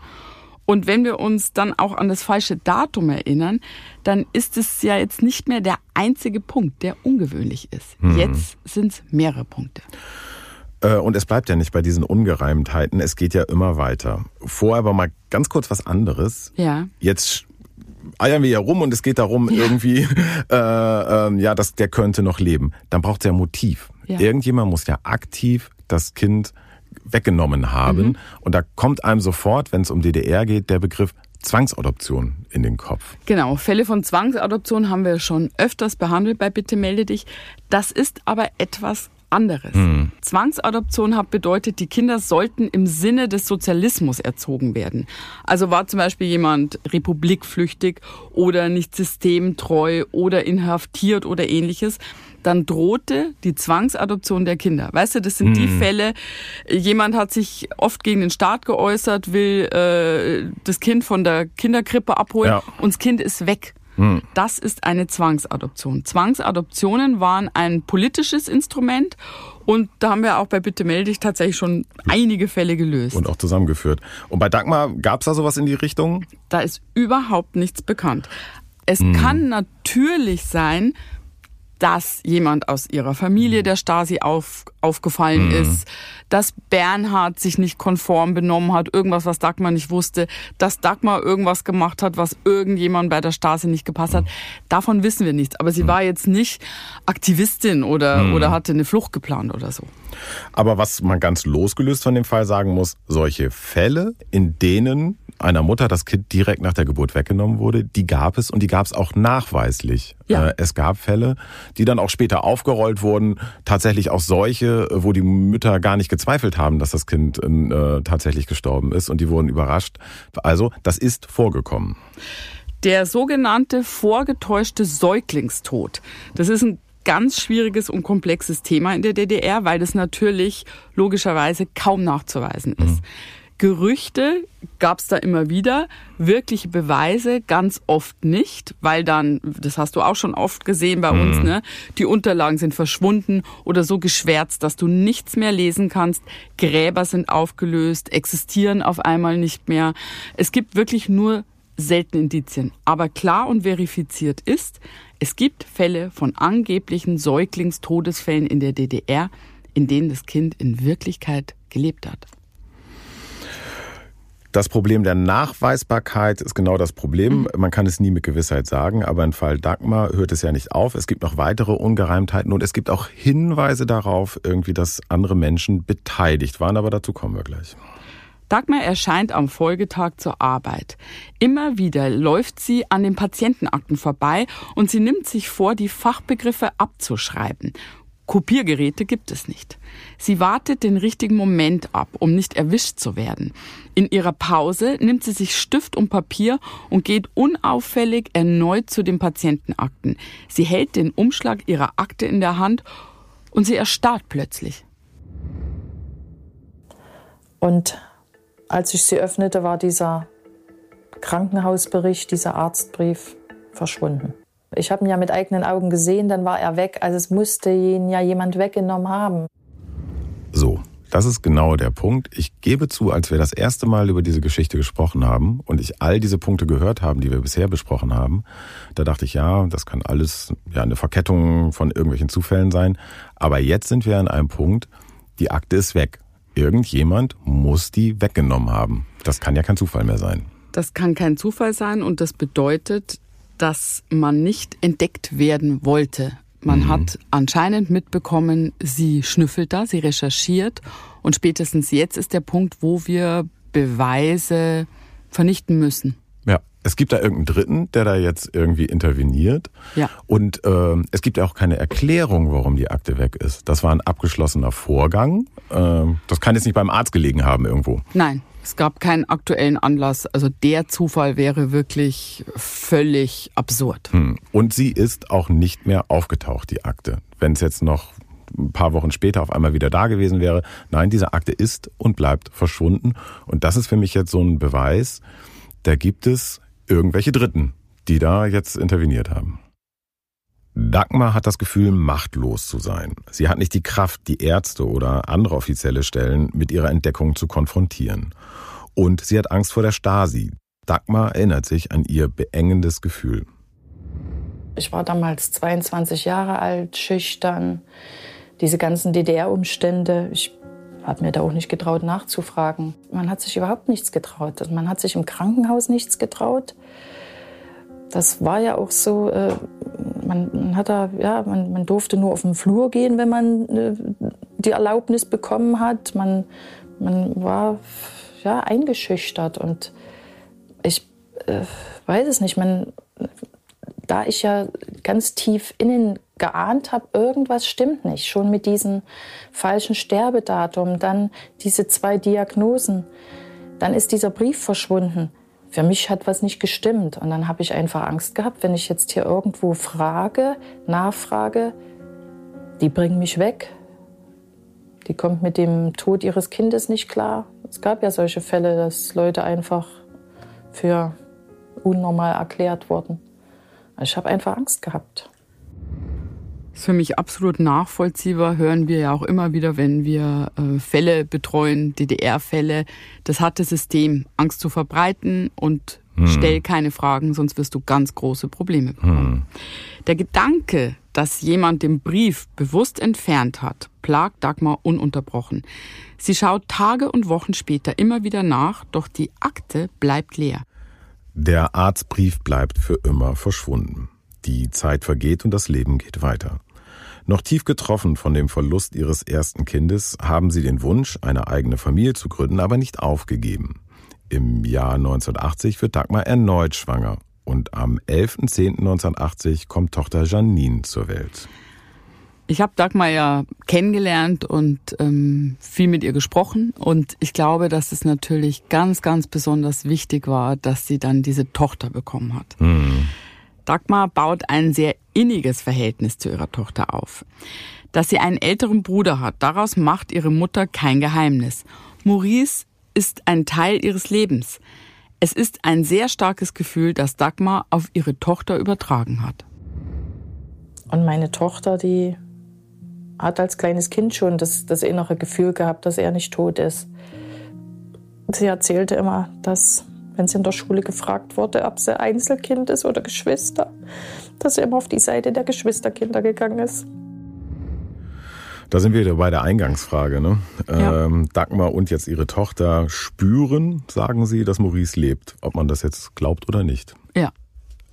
Und wenn wir uns dann auch an das falsche Datum erinnern, dann ist es ja jetzt nicht mehr der einzige Punkt, der ungewöhnlich ist. Mhm. Jetzt sind es mehrere Punkte. Äh, und es bleibt ja nicht bei diesen Ungereimtheiten, es geht ja immer weiter. Vorher aber mal ganz kurz was anderes. Ja. Jetzt eiern wir ja rum und es geht darum, ja. irgendwie, äh, äh, ja, dass der könnte noch leben. Dann braucht es ja Motiv. Ja. Irgendjemand muss ja aktiv das Kind weggenommen haben. Mhm. Und da kommt einem sofort, wenn es um DDR geht, der Begriff Zwangsadoption in den Kopf. Genau, Fälle von Zwangsadoption haben wir schon öfters behandelt bei Bitte melde dich. Das ist aber etwas anderes. Hm. Zwangsadoption hat bedeutet, die Kinder sollten im Sinne des Sozialismus erzogen werden. Also war zum Beispiel jemand republikflüchtig oder nicht systemtreu oder inhaftiert oder ähnliches dann drohte die Zwangsadoption der Kinder. Weißt du, das sind hm. die Fälle, jemand hat sich oft gegen den Staat geäußert, will äh, das Kind von der Kinderkrippe abholen ja. und das Kind ist weg. Hm. Das ist eine Zwangsadoption. Zwangsadoptionen waren ein politisches Instrument und da haben wir auch bei Bitte melde dich tatsächlich schon einige Fälle gelöst. Und auch zusammengeführt. Und bei Dagmar gab es da sowas in die Richtung? Da ist überhaupt nichts bekannt. Es hm. kann natürlich sein, dass jemand aus ihrer Familie der Stasi auf, aufgefallen mhm. ist, dass Bernhard sich nicht konform benommen hat, irgendwas, was Dagmar nicht wusste, dass Dagmar irgendwas gemacht hat, was irgendjemand bei der Stasi nicht gepasst hat. Davon wissen wir nichts. Aber sie mhm. war jetzt nicht Aktivistin oder, mhm. oder hatte eine Flucht geplant oder so. Aber was man ganz losgelöst von dem Fall sagen muss, solche Fälle, in denen einer Mutter das Kind direkt nach der Geburt weggenommen wurde, die gab es und die gab es auch nachweislich. Ja. Äh, es gab Fälle, die dann auch später aufgerollt wurden, tatsächlich auch solche, wo die Mütter gar nicht gezweifelt haben, dass das Kind äh, tatsächlich gestorben ist und die wurden überrascht. Also das ist vorgekommen. Der sogenannte vorgetäuschte Säuglingstod. Das ist ein ganz schwieriges und komplexes Thema in der DDR, weil das natürlich logischerweise kaum nachzuweisen ist. Mhm. Gerüchte gab es da immer wieder, wirkliche Beweise ganz oft nicht, weil dann, das hast du auch schon oft gesehen bei uns, mhm. ne, die Unterlagen sind verschwunden oder so geschwärzt, dass du nichts mehr lesen kannst, Gräber sind aufgelöst, existieren auf einmal nicht mehr. Es gibt wirklich nur seltene Indizien. Aber klar und verifiziert ist, es gibt Fälle von angeblichen Säuglingstodesfällen in der DDR, in denen das Kind in Wirklichkeit gelebt hat. Das Problem der Nachweisbarkeit ist genau das Problem. Mhm. Man kann es nie mit Gewissheit sagen, aber im Fall Dagmar hört es ja nicht auf. Es gibt noch weitere Ungereimtheiten und es gibt auch Hinweise darauf, irgendwie, dass andere Menschen beteiligt waren, aber dazu kommen wir gleich. Dagmar erscheint am Folgetag zur Arbeit. Immer wieder läuft sie an den Patientenakten vorbei und sie nimmt sich vor, die Fachbegriffe abzuschreiben. Kopiergeräte gibt es nicht. Sie wartet den richtigen Moment ab, um nicht erwischt zu werden. In ihrer Pause nimmt sie sich Stift und Papier und geht unauffällig erneut zu den Patientenakten. Sie hält den Umschlag ihrer Akte in der Hand und sie erstarrt plötzlich. Und als ich sie öffnete, war dieser Krankenhausbericht, dieser Arztbrief verschwunden. Ich habe ihn ja mit eigenen Augen gesehen, dann war er weg. Also es musste ihn ja jemand weggenommen haben. So, das ist genau der Punkt. Ich gebe zu, als wir das erste Mal über diese Geschichte gesprochen haben und ich all diese Punkte gehört haben, die wir bisher besprochen haben, da dachte ich, ja, das kann alles ja eine Verkettung von irgendwelchen Zufällen sein. Aber jetzt sind wir an einem Punkt, die Akte ist weg. Irgendjemand muss die weggenommen haben. Das kann ja kein Zufall mehr sein. Das kann kein Zufall sein und das bedeutet, dass man nicht entdeckt werden wollte. Man mhm. hat anscheinend mitbekommen, sie schnüffelt da, sie recherchiert und spätestens jetzt ist der Punkt, wo wir Beweise vernichten müssen. Ja, es gibt da irgendeinen Dritten, der da jetzt irgendwie interveniert. Ja. Und äh, es gibt auch keine Erklärung, warum die Akte weg ist. Das war ein abgeschlossener Vorgang. Äh, das kann jetzt nicht beim Arzt gelegen haben irgendwo. Nein. Es gab keinen aktuellen Anlass. Also der Zufall wäre wirklich völlig absurd. Hm. Und sie ist auch nicht mehr aufgetaucht, die Akte. Wenn es jetzt noch ein paar Wochen später auf einmal wieder da gewesen wäre. Nein, diese Akte ist und bleibt verschwunden. Und das ist für mich jetzt so ein Beweis, da gibt es irgendwelche Dritten, die da jetzt interveniert haben. Dagmar hat das Gefühl, machtlos zu sein. Sie hat nicht die Kraft, die Ärzte oder andere offizielle Stellen mit ihrer Entdeckung zu konfrontieren. Und sie hat Angst vor der Stasi. Dagmar erinnert sich an ihr beengendes Gefühl. Ich war damals 22 Jahre alt, schüchtern. Diese ganzen DDR-Umstände, ich habe mir da auch nicht getraut nachzufragen. Man hat sich überhaupt nichts getraut. Man hat sich im Krankenhaus nichts getraut. Das war ja auch so, äh, man, man, hat da, ja, man, man, durfte nur auf den Flur gehen, wenn man äh, die Erlaubnis bekommen hat. Man, man war ja, eingeschüchtert und ich äh, weiß es nicht. Man, da ich ja ganz tief innen geahnt habe, irgendwas stimmt nicht. Schon mit diesem falschen Sterbedatum, dann diese zwei Diagnosen, dann ist dieser Brief verschwunden für mich hat was nicht gestimmt. Und dann habe ich einfach Angst gehabt, wenn ich jetzt hier irgendwo frage, nachfrage, die bringen mich weg. Die kommt mit dem Tod ihres Kindes nicht klar. Es gab ja solche Fälle, dass Leute einfach für unnormal erklärt wurden. Ich habe einfach Angst gehabt ist für mich absolut nachvollziehbar, hören wir ja auch immer wieder, wenn wir äh, Fälle betreuen, DDR-Fälle. Das hat das System, Angst zu verbreiten und hm. stell keine Fragen, sonst wirst du ganz große Probleme bekommen. Hm. Der Gedanke, dass jemand den Brief bewusst entfernt hat, plagt Dagmar ununterbrochen. Sie schaut Tage und Wochen später immer wieder nach, doch die Akte bleibt leer. Der Arztbrief bleibt für immer verschwunden. Die Zeit vergeht und das Leben geht weiter. Noch tief getroffen von dem Verlust ihres ersten Kindes haben sie den Wunsch, eine eigene Familie zu gründen, aber nicht aufgegeben. Im Jahr 1980 wird Dagmar erneut schwanger und am 11.10.1980 kommt Tochter Janine zur Welt. Ich habe Dagmar ja kennengelernt und ähm, viel mit ihr gesprochen und ich glaube, dass es natürlich ganz, ganz besonders wichtig war, dass sie dann diese Tochter bekommen hat. Hm. Dagmar baut ein sehr inniges Verhältnis zu ihrer Tochter auf. Dass sie einen älteren Bruder hat, daraus macht ihre Mutter kein Geheimnis. Maurice ist ein Teil ihres Lebens. Es ist ein sehr starkes Gefühl, das Dagmar auf ihre Tochter übertragen hat. Und meine Tochter, die hat als kleines Kind schon das, das innere Gefühl gehabt, dass er nicht tot ist. Sie erzählte immer, dass, wenn sie in der Schule gefragt wurde, ob sie Einzelkind ist oder Geschwister, dass sie immer auf die Seite der Geschwisterkinder gegangen ist. Da sind wir wieder bei der Eingangsfrage. Ne? Ja. Ähm, Dagmar und jetzt ihre Tochter spüren, sagen sie, dass Maurice lebt. Ob man das jetzt glaubt oder nicht. Ja.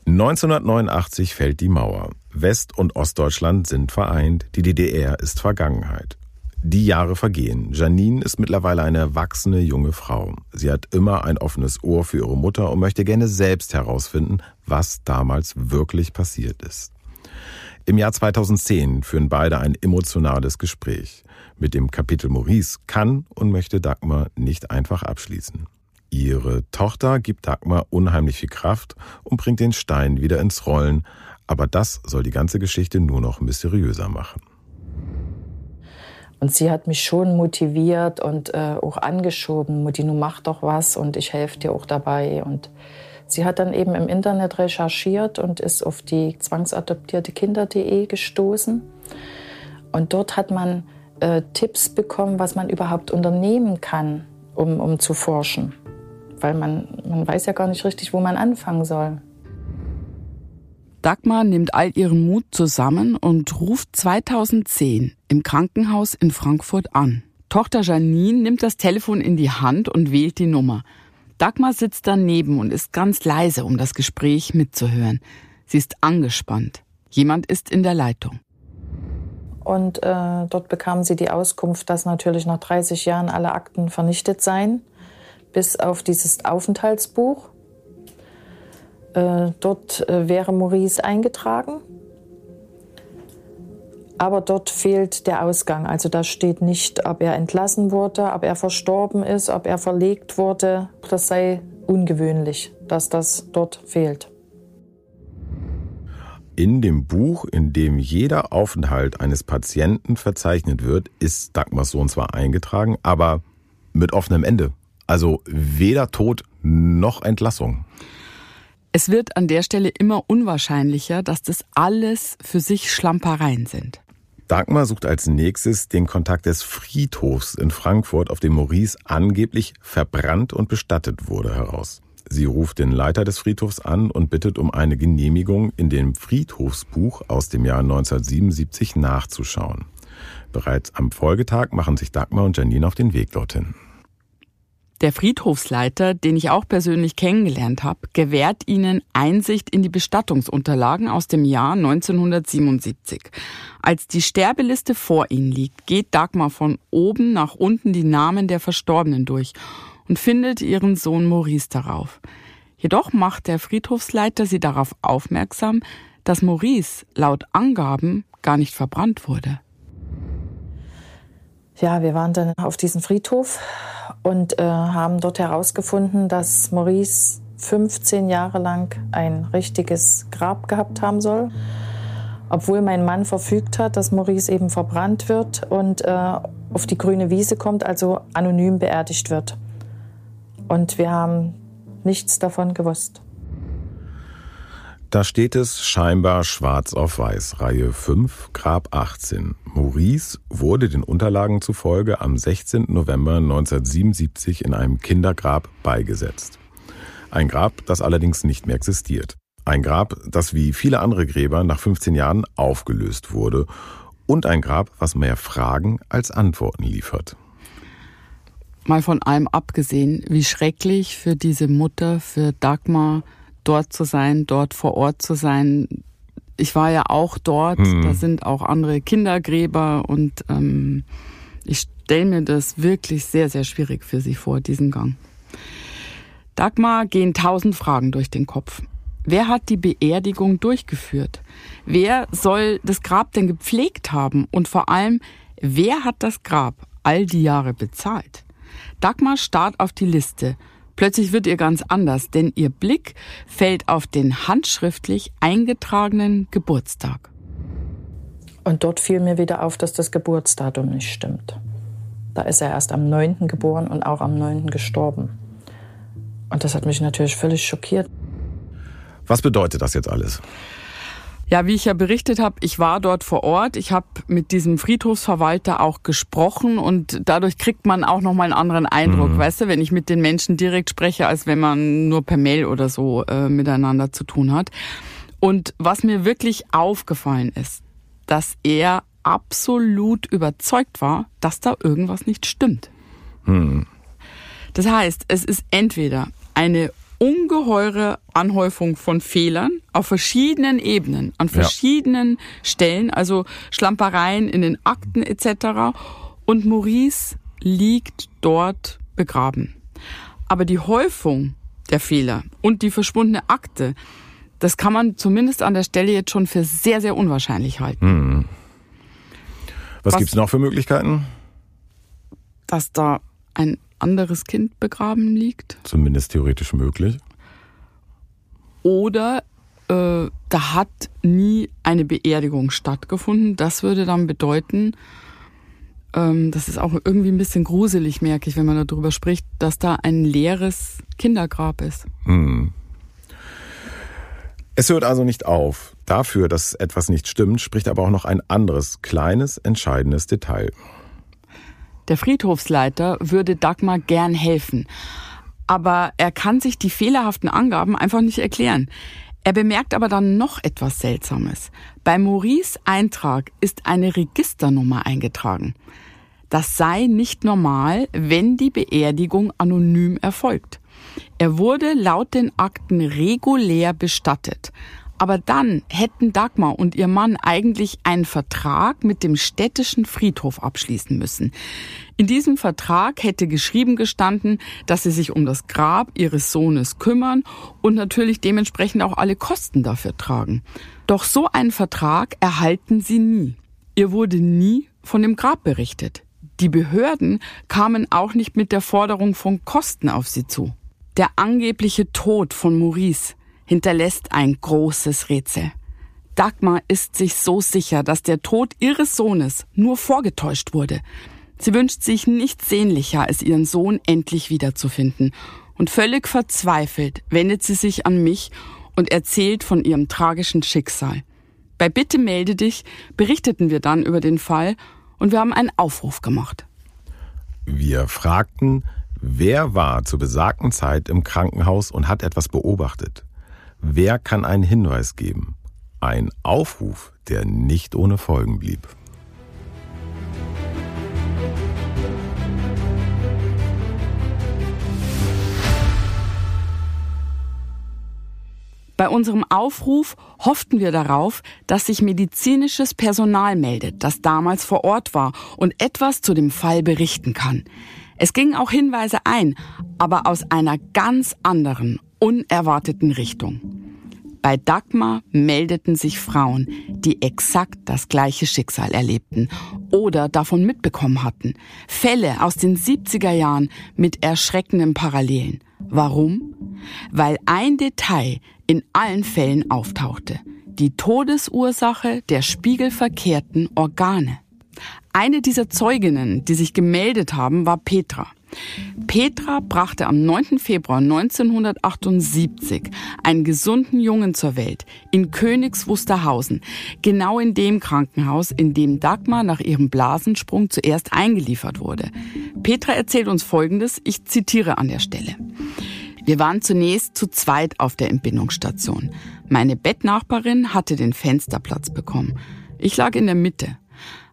1989 fällt die Mauer. West- und Ostdeutschland sind vereint. Die DDR ist Vergangenheit. Die Jahre vergehen. Janine ist mittlerweile eine erwachsene junge Frau. Sie hat immer ein offenes Ohr für ihre Mutter und möchte gerne selbst herausfinden, was damals wirklich passiert ist. Im Jahr 2010 führen beide ein emotionales Gespräch. Mit dem Kapitel Maurice kann und möchte Dagmar nicht einfach abschließen. Ihre Tochter gibt Dagmar unheimlich viel Kraft und bringt den Stein wieder ins Rollen, aber das soll die ganze Geschichte nur noch mysteriöser machen. Und sie hat mich schon motiviert und äh, auch angeschoben, Mutti, mach doch was und ich helfe dir auch dabei. Und sie hat dann eben im Internet recherchiert und ist auf die zwangsadoptierte Kinder.de gestoßen. Und dort hat man äh, Tipps bekommen, was man überhaupt unternehmen kann, um, um zu forschen. Weil man, man weiß ja gar nicht richtig, wo man anfangen soll. Dagmar nimmt all ihren Mut zusammen und ruft 2010 im Krankenhaus in Frankfurt an. Tochter Janine nimmt das Telefon in die Hand und wählt die Nummer. Dagmar sitzt daneben und ist ganz leise, um das Gespräch mitzuhören. Sie ist angespannt. Jemand ist in der Leitung. Und äh, dort bekam sie die Auskunft, dass natürlich nach 30 Jahren alle Akten vernichtet seien, bis auf dieses Aufenthaltsbuch. Äh, dort äh, wäre Maurice eingetragen. Aber dort fehlt der Ausgang. Also da steht nicht, ob er entlassen wurde, ob er verstorben ist, ob er verlegt wurde. Das sei ungewöhnlich, dass das dort fehlt. In dem Buch, in dem jeder Aufenthalt eines Patienten verzeichnet wird, ist Dagmars Sohn zwar eingetragen, aber mit offenem Ende. Also weder Tod noch Entlassung. Es wird an der Stelle immer unwahrscheinlicher, dass das alles für sich Schlampereien sind. Dagmar sucht als nächstes den Kontakt des Friedhofs in Frankfurt, auf dem Maurice angeblich verbrannt und bestattet wurde, heraus. Sie ruft den Leiter des Friedhofs an und bittet um eine Genehmigung, in dem Friedhofsbuch aus dem Jahr 1977 nachzuschauen. Bereits am Folgetag machen sich Dagmar und Janine auf den Weg dorthin. Der Friedhofsleiter, den ich auch persönlich kennengelernt habe, gewährt ihnen Einsicht in die Bestattungsunterlagen aus dem Jahr 1977. Als die Sterbeliste vor ihnen liegt, geht Dagmar von oben nach unten die Namen der Verstorbenen durch und findet ihren Sohn Maurice darauf. Jedoch macht der Friedhofsleiter sie darauf aufmerksam, dass Maurice laut Angaben gar nicht verbrannt wurde. Ja, wir waren dann auf diesem Friedhof und äh, haben dort herausgefunden, dass Maurice 15 Jahre lang ein richtiges Grab gehabt haben soll. Obwohl mein Mann verfügt hat, dass Maurice eben verbrannt wird und äh, auf die grüne Wiese kommt, also anonym beerdigt wird. Und wir haben nichts davon gewusst. Da steht es scheinbar schwarz auf weiß, Reihe 5, Grab 18. Maurice wurde den Unterlagen zufolge am 16. November 1977 in einem Kindergrab beigesetzt. Ein Grab, das allerdings nicht mehr existiert. Ein Grab, das wie viele andere Gräber nach 15 Jahren aufgelöst wurde. Und ein Grab, was mehr Fragen als Antworten liefert. Mal von allem abgesehen, wie schrecklich für diese Mutter, für Dagmar, dort zu sein, dort vor Ort zu sein. Ich war ja auch dort, Mhm. da sind auch andere Kindergräber und ähm, ich stelle mir das wirklich sehr, sehr schwierig für sie vor, diesen Gang. Dagmar gehen tausend Fragen durch den Kopf. Wer hat die Beerdigung durchgeführt? Wer soll das Grab denn gepflegt haben? Und vor allem, wer hat das Grab all die Jahre bezahlt? Dagmar starrt auf die Liste. Plötzlich wird ihr ganz anders, denn ihr Blick fällt auf den handschriftlich eingetragenen Geburtstag. Und dort fiel mir wieder auf, dass das Geburtsdatum nicht stimmt. Da ist er erst am 9. geboren und auch am 9. gestorben. Und das hat mich natürlich völlig schockiert. Was bedeutet das jetzt alles? Ja, wie ich ja berichtet habe, ich war dort vor Ort. Ich habe mit diesem Friedhofsverwalter auch gesprochen und dadurch kriegt man auch noch mal einen anderen Eindruck, mhm. weißt du, wenn ich mit den Menschen direkt spreche, als wenn man nur per Mail oder so äh, miteinander zu tun hat. Und was mir wirklich aufgefallen ist, dass er absolut überzeugt war, dass da irgendwas nicht stimmt. Mhm. Das heißt, es ist entweder eine ungeheure Anhäufung von Fehlern auf verschiedenen Ebenen, an verschiedenen ja. Stellen, also Schlampereien in den Akten etc. Und Maurice liegt dort begraben. Aber die Häufung der Fehler und die verschwundene Akte, das kann man zumindest an der Stelle jetzt schon für sehr, sehr unwahrscheinlich halten. Hm. Was, Was gibt's noch für Möglichkeiten? Dass da ein anderes Kind begraben liegt. Zumindest theoretisch möglich. Oder äh, da hat nie eine Beerdigung stattgefunden. Das würde dann bedeuten, ähm, das ist auch irgendwie ein bisschen gruselig, merke ich, wenn man darüber spricht, dass da ein leeres Kindergrab ist. Hm. Es hört also nicht auf. Dafür, dass etwas nicht stimmt, spricht aber auch noch ein anderes, kleines, entscheidendes Detail. Der Friedhofsleiter würde Dagmar gern helfen. Aber er kann sich die fehlerhaften Angaben einfach nicht erklären. Er bemerkt aber dann noch etwas Seltsames. Bei Maurice Eintrag ist eine Registernummer eingetragen. Das sei nicht normal, wenn die Beerdigung anonym erfolgt. Er wurde laut den Akten regulär bestattet. Aber dann hätten Dagmar und ihr Mann eigentlich einen Vertrag mit dem städtischen Friedhof abschließen müssen. In diesem Vertrag hätte geschrieben gestanden, dass sie sich um das Grab ihres Sohnes kümmern und natürlich dementsprechend auch alle Kosten dafür tragen. Doch so einen Vertrag erhalten sie nie. Ihr wurde nie von dem Grab berichtet. Die Behörden kamen auch nicht mit der Forderung von Kosten auf sie zu. Der angebliche Tod von Maurice hinterlässt ein großes Rätsel. Dagmar ist sich so sicher, dass der Tod ihres Sohnes nur vorgetäuscht wurde. Sie wünscht sich nichts sehnlicher, als ihren Sohn endlich wiederzufinden. Und völlig verzweifelt wendet sie sich an mich und erzählt von ihrem tragischen Schicksal. Bei Bitte melde dich berichteten wir dann über den Fall und wir haben einen Aufruf gemacht. Wir fragten, wer war zur besagten Zeit im Krankenhaus und hat etwas beobachtet. Wer kann einen Hinweis geben? Ein Aufruf, der nicht ohne Folgen blieb. Bei unserem Aufruf hofften wir darauf, dass sich medizinisches Personal meldet, das damals vor Ort war und etwas zu dem Fall berichten kann. Es gingen auch Hinweise ein, aber aus einer ganz anderen unerwarteten Richtung. Bei Dagmar meldeten sich Frauen, die exakt das gleiche Schicksal erlebten oder davon mitbekommen hatten. Fälle aus den 70er Jahren mit erschreckenden Parallelen. Warum? Weil ein Detail in allen Fällen auftauchte. Die Todesursache der spiegelverkehrten Organe. Eine dieser Zeuginnen, die sich gemeldet haben, war Petra. Petra brachte am 9. Februar 1978 einen gesunden Jungen zur Welt in Königs Wusterhausen, genau in dem Krankenhaus, in dem Dagmar nach ihrem Blasensprung zuerst eingeliefert wurde. Petra erzählt uns Folgendes, ich zitiere an der Stelle. Wir waren zunächst zu zweit auf der Entbindungsstation. Meine Bettnachbarin hatte den Fensterplatz bekommen. Ich lag in der Mitte.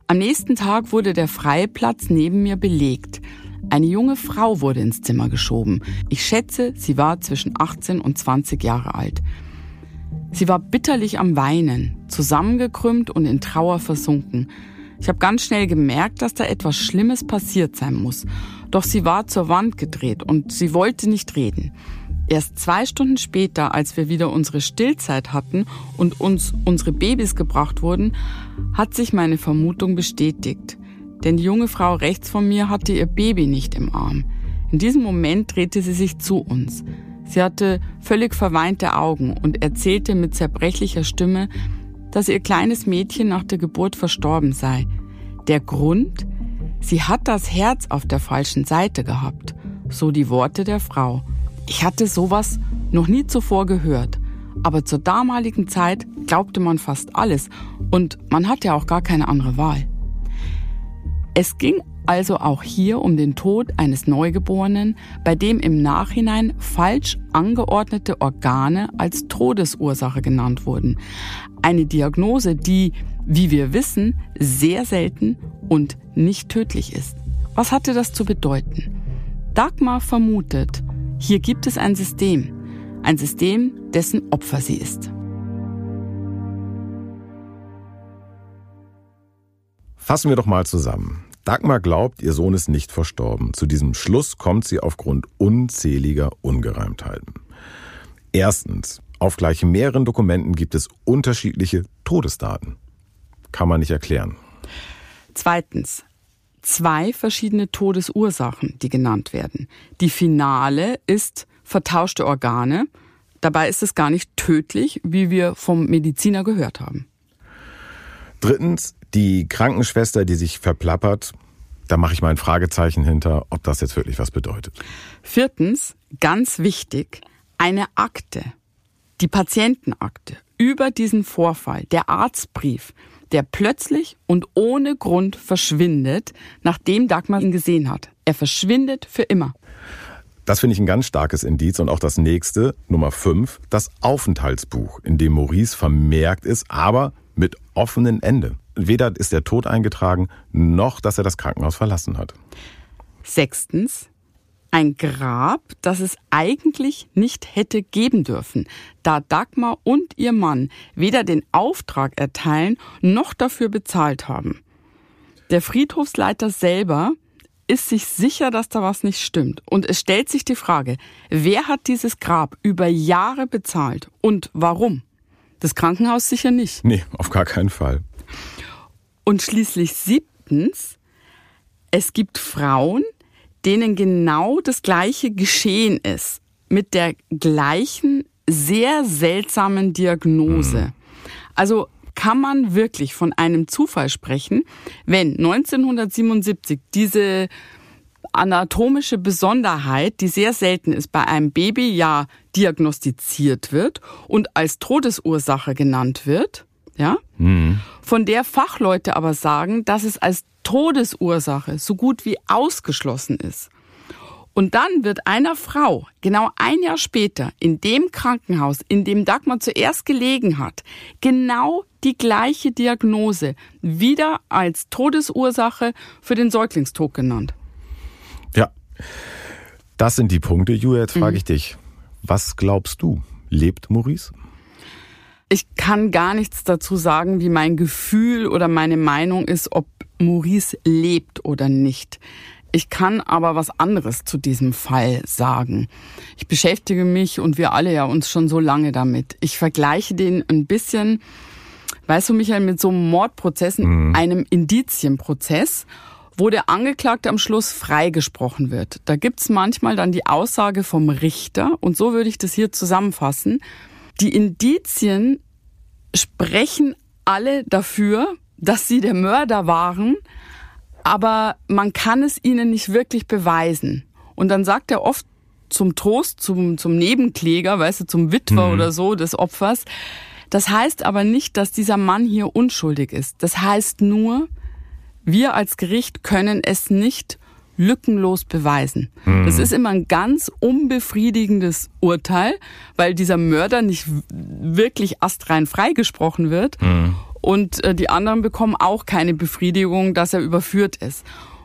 Am nächsten Tag wurde der freie Platz neben mir belegt. Eine junge Frau wurde ins Zimmer geschoben. Ich schätze, sie war zwischen 18 und 20 Jahre alt. Sie war bitterlich am Weinen, zusammengekrümmt und in Trauer versunken. Ich habe ganz schnell gemerkt, dass da etwas Schlimmes passiert sein muss. Doch sie war zur Wand gedreht und sie wollte nicht reden. Erst zwei Stunden später, als wir wieder unsere Stillzeit hatten und uns unsere Babys gebracht wurden, hat sich meine Vermutung bestätigt denn die junge Frau rechts von mir hatte ihr Baby nicht im Arm. In diesem Moment drehte sie sich zu uns. Sie hatte völlig verweinte Augen und erzählte mit zerbrechlicher Stimme, dass ihr kleines Mädchen nach der Geburt verstorben sei. Der Grund? Sie hat das Herz auf der falschen Seite gehabt, so die Worte der Frau. Ich hatte sowas noch nie zuvor gehört, aber zur damaligen Zeit glaubte man fast alles und man hatte auch gar keine andere Wahl. Es ging also auch hier um den Tod eines Neugeborenen, bei dem im Nachhinein falsch angeordnete Organe als Todesursache genannt wurden. Eine Diagnose, die, wie wir wissen, sehr selten und nicht tödlich ist. Was hatte das zu bedeuten? Dagmar vermutet, hier gibt es ein System, ein System, dessen Opfer sie ist. Fassen wir doch mal zusammen. Dagmar glaubt, ihr Sohn ist nicht verstorben. Zu diesem Schluss kommt sie aufgrund unzähliger Ungereimtheiten. Erstens, auf gleich mehreren Dokumenten gibt es unterschiedliche Todesdaten. Kann man nicht erklären. Zweitens, zwei verschiedene Todesursachen, die genannt werden. Die finale ist vertauschte Organe. Dabei ist es gar nicht tödlich, wie wir vom Mediziner gehört haben. Drittens, die Krankenschwester, die sich verplappert, da mache ich mal ein Fragezeichen hinter, ob das jetzt wirklich was bedeutet. Viertens, ganz wichtig, eine Akte, die Patientenakte über diesen Vorfall, der Arztbrief, der plötzlich und ohne Grund verschwindet, nachdem Dagmar ihn gesehen hat. Er verschwindet für immer. Das finde ich ein ganz starkes Indiz. Und auch das nächste, Nummer fünf, das Aufenthaltsbuch, in dem Maurice vermerkt ist, aber mit offenem Ende. Weder ist der Tod eingetragen, noch dass er das Krankenhaus verlassen hat. Sechstens, ein Grab, das es eigentlich nicht hätte geben dürfen, da Dagmar und ihr Mann weder den Auftrag erteilen noch dafür bezahlt haben. Der Friedhofsleiter selber ist sich sicher, dass da was nicht stimmt. Und es stellt sich die Frage, wer hat dieses Grab über Jahre bezahlt und warum? Das Krankenhaus sicher nicht. Nee, auf gar keinen Fall. Und schließlich siebtens, es gibt Frauen, denen genau das gleiche geschehen ist, mit der gleichen sehr seltsamen Diagnose. Mhm. Also kann man wirklich von einem Zufall sprechen, wenn 1977 diese anatomische Besonderheit, die sehr selten ist, bei einem Baby ja diagnostiziert wird und als Todesursache genannt wird, ja, mhm. von der Fachleute aber sagen, dass es als Todesursache so gut wie ausgeschlossen ist. Und dann wird einer Frau genau ein Jahr später in dem Krankenhaus, in dem Dagmar zuerst gelegen hat, genau die gleiche Diagnose wieder als Todesursache für den Säuglingstod genannt. Ja, das sind die Punkte. Julia, jetzt frage mhm. ich dich, was glaubst du? Lebt Maurice? Ich kann gar nichts dazu sagen, wie mein Gefühl oder meine Meinung ist, ob Maurice lebt oder nicht. Ich kann aber was anderes zu diesem Fall sagen. Ich beschäftige mich und wir alle ja uns schon so lange damit. Ich vergleiche den ein bisschen, weißt du, Michael, mit so einem Mordprozess, mhm. einem Indizienprozess wo der Angeklagte am Schluss freigesprochen wird. Da gibt's manchmal dann die Aussage vom Richter, und so würde ich das hier zusammenfassen. Die Indizien sprechen alle dafür, dass sie der Mörder waren, aber man kann es ihnen nicht wirklich beweisen. Und dann sagt er oft zum Trost, zum, zum Nebenkläger, weißt du, zum Witwer mhm. oder so des Opfers, das heißt aber nicht, dass dieser Mann hier unschuldig ist. Das heißt nur, wir als Gericht können es nicht lückenlos beweisen. Mhm. Das ist immer ein ganz unbefriedigendes Urteil, weil dieser Mörder nicht wirklich astrein freigesprochen wird mhm. und äh, die anderen bekommen auch keine Befriedigung, dass er überführt ist.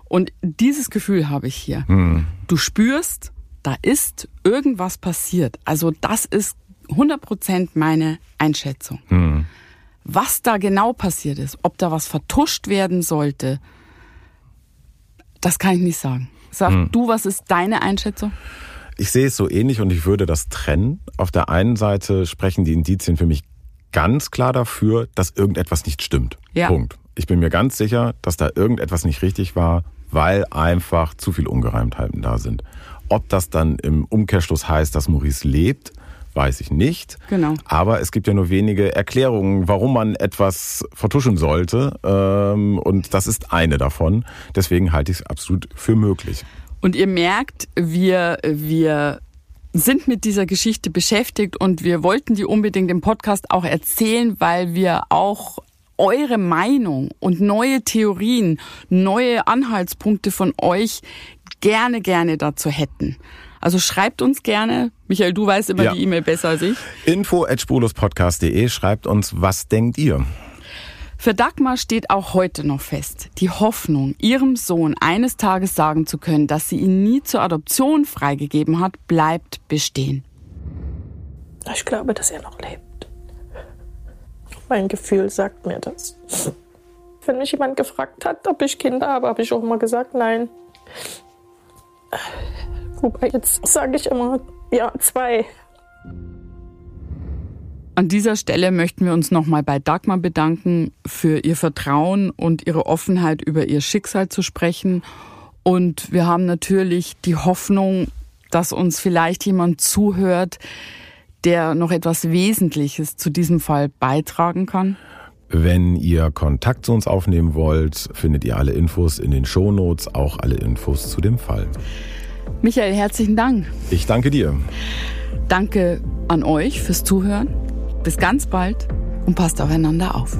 Und dieses Gefühl habe ich hier. Mhm. Du spürst, da ist irgendwas passiert. Also das ist 100 Prozent meine Einschätzung. Mhm. Was da genau passiert ist, ob da was vertuscht werden sollte, das kann ich nicht sagen. Sag hm. du, was ist deine Einschätzung? Ich sehe es so ähnlich und ich würde das trennen. Auf der einen Seite sprechen die Indizien für mich ganz klar dafür, dass irgendetwas nicht stimmt. Ja. Punkt. Ich bin mir ganz sicher, dass da irgendetwas nicht richtig war, weil einfach zu viel Ungereimtheiten da sind. Ob das dann im Umkehrschluss heißt, dass Maurice lebt, weiß ich nicht. Genau. Aber es gibt ja nur wenige Erklärungen, warum man etwas vertuschen sollte. Ähm, und das ist eine davon. Deswegen halte ich es absolut für möglich. Und ihr merkt, wir, wir sind mit dieser Geschichte beschäftigt und wir wollten die unbedingt im Podcast auch erzählen, weil wir auch eure Meinung und neue Theorien, neue Anhaltspunkte von euch gerne, gerne dazu hätten. Also schreibt uns gerne. Michael, du weißt immer Ja. die E-Mail besser als ich. Info at spurlospodcast.de schreibt uns, was denkt ihr? Für Dagmar steht auch heute noch fest, die Hoffnung, ihrem Sohn eines Tages sagen zu können, dass sie ihn nie zur Adoption freigegeben hat, bleibt bestehen. Ich glaube, dass er noch lebt. Mein Gefühl sagt mir das. Wenn mich jemand gefragt hat, ob ich Kinder habe, habe ich auch immer gesagt, nein. Wobei jetzt sage ich immer, ja, zwei. An dieser Stelle möchten wir uns nochmal bei Dagmar bedanken für ihr Vertrauen und ihre Offenheit, über ihr Schicksal zu sprechen. Und wir haben natürlich die Hoffnung, dass uns vielleicht jemand zuhört, der noch etwas Wesentliches zu diesem Fall beitragen kann. Wenn ihr Kontakt zu uns aufnehmen wollt, findet ihr alle Infos in den Shownotes, auch alle Infos zu dem Fall. Michael, herzlichen Dank. Ich danke dir. Danke an euch fürs Zuhören. Bis ganz bald und passt aufeinander auf.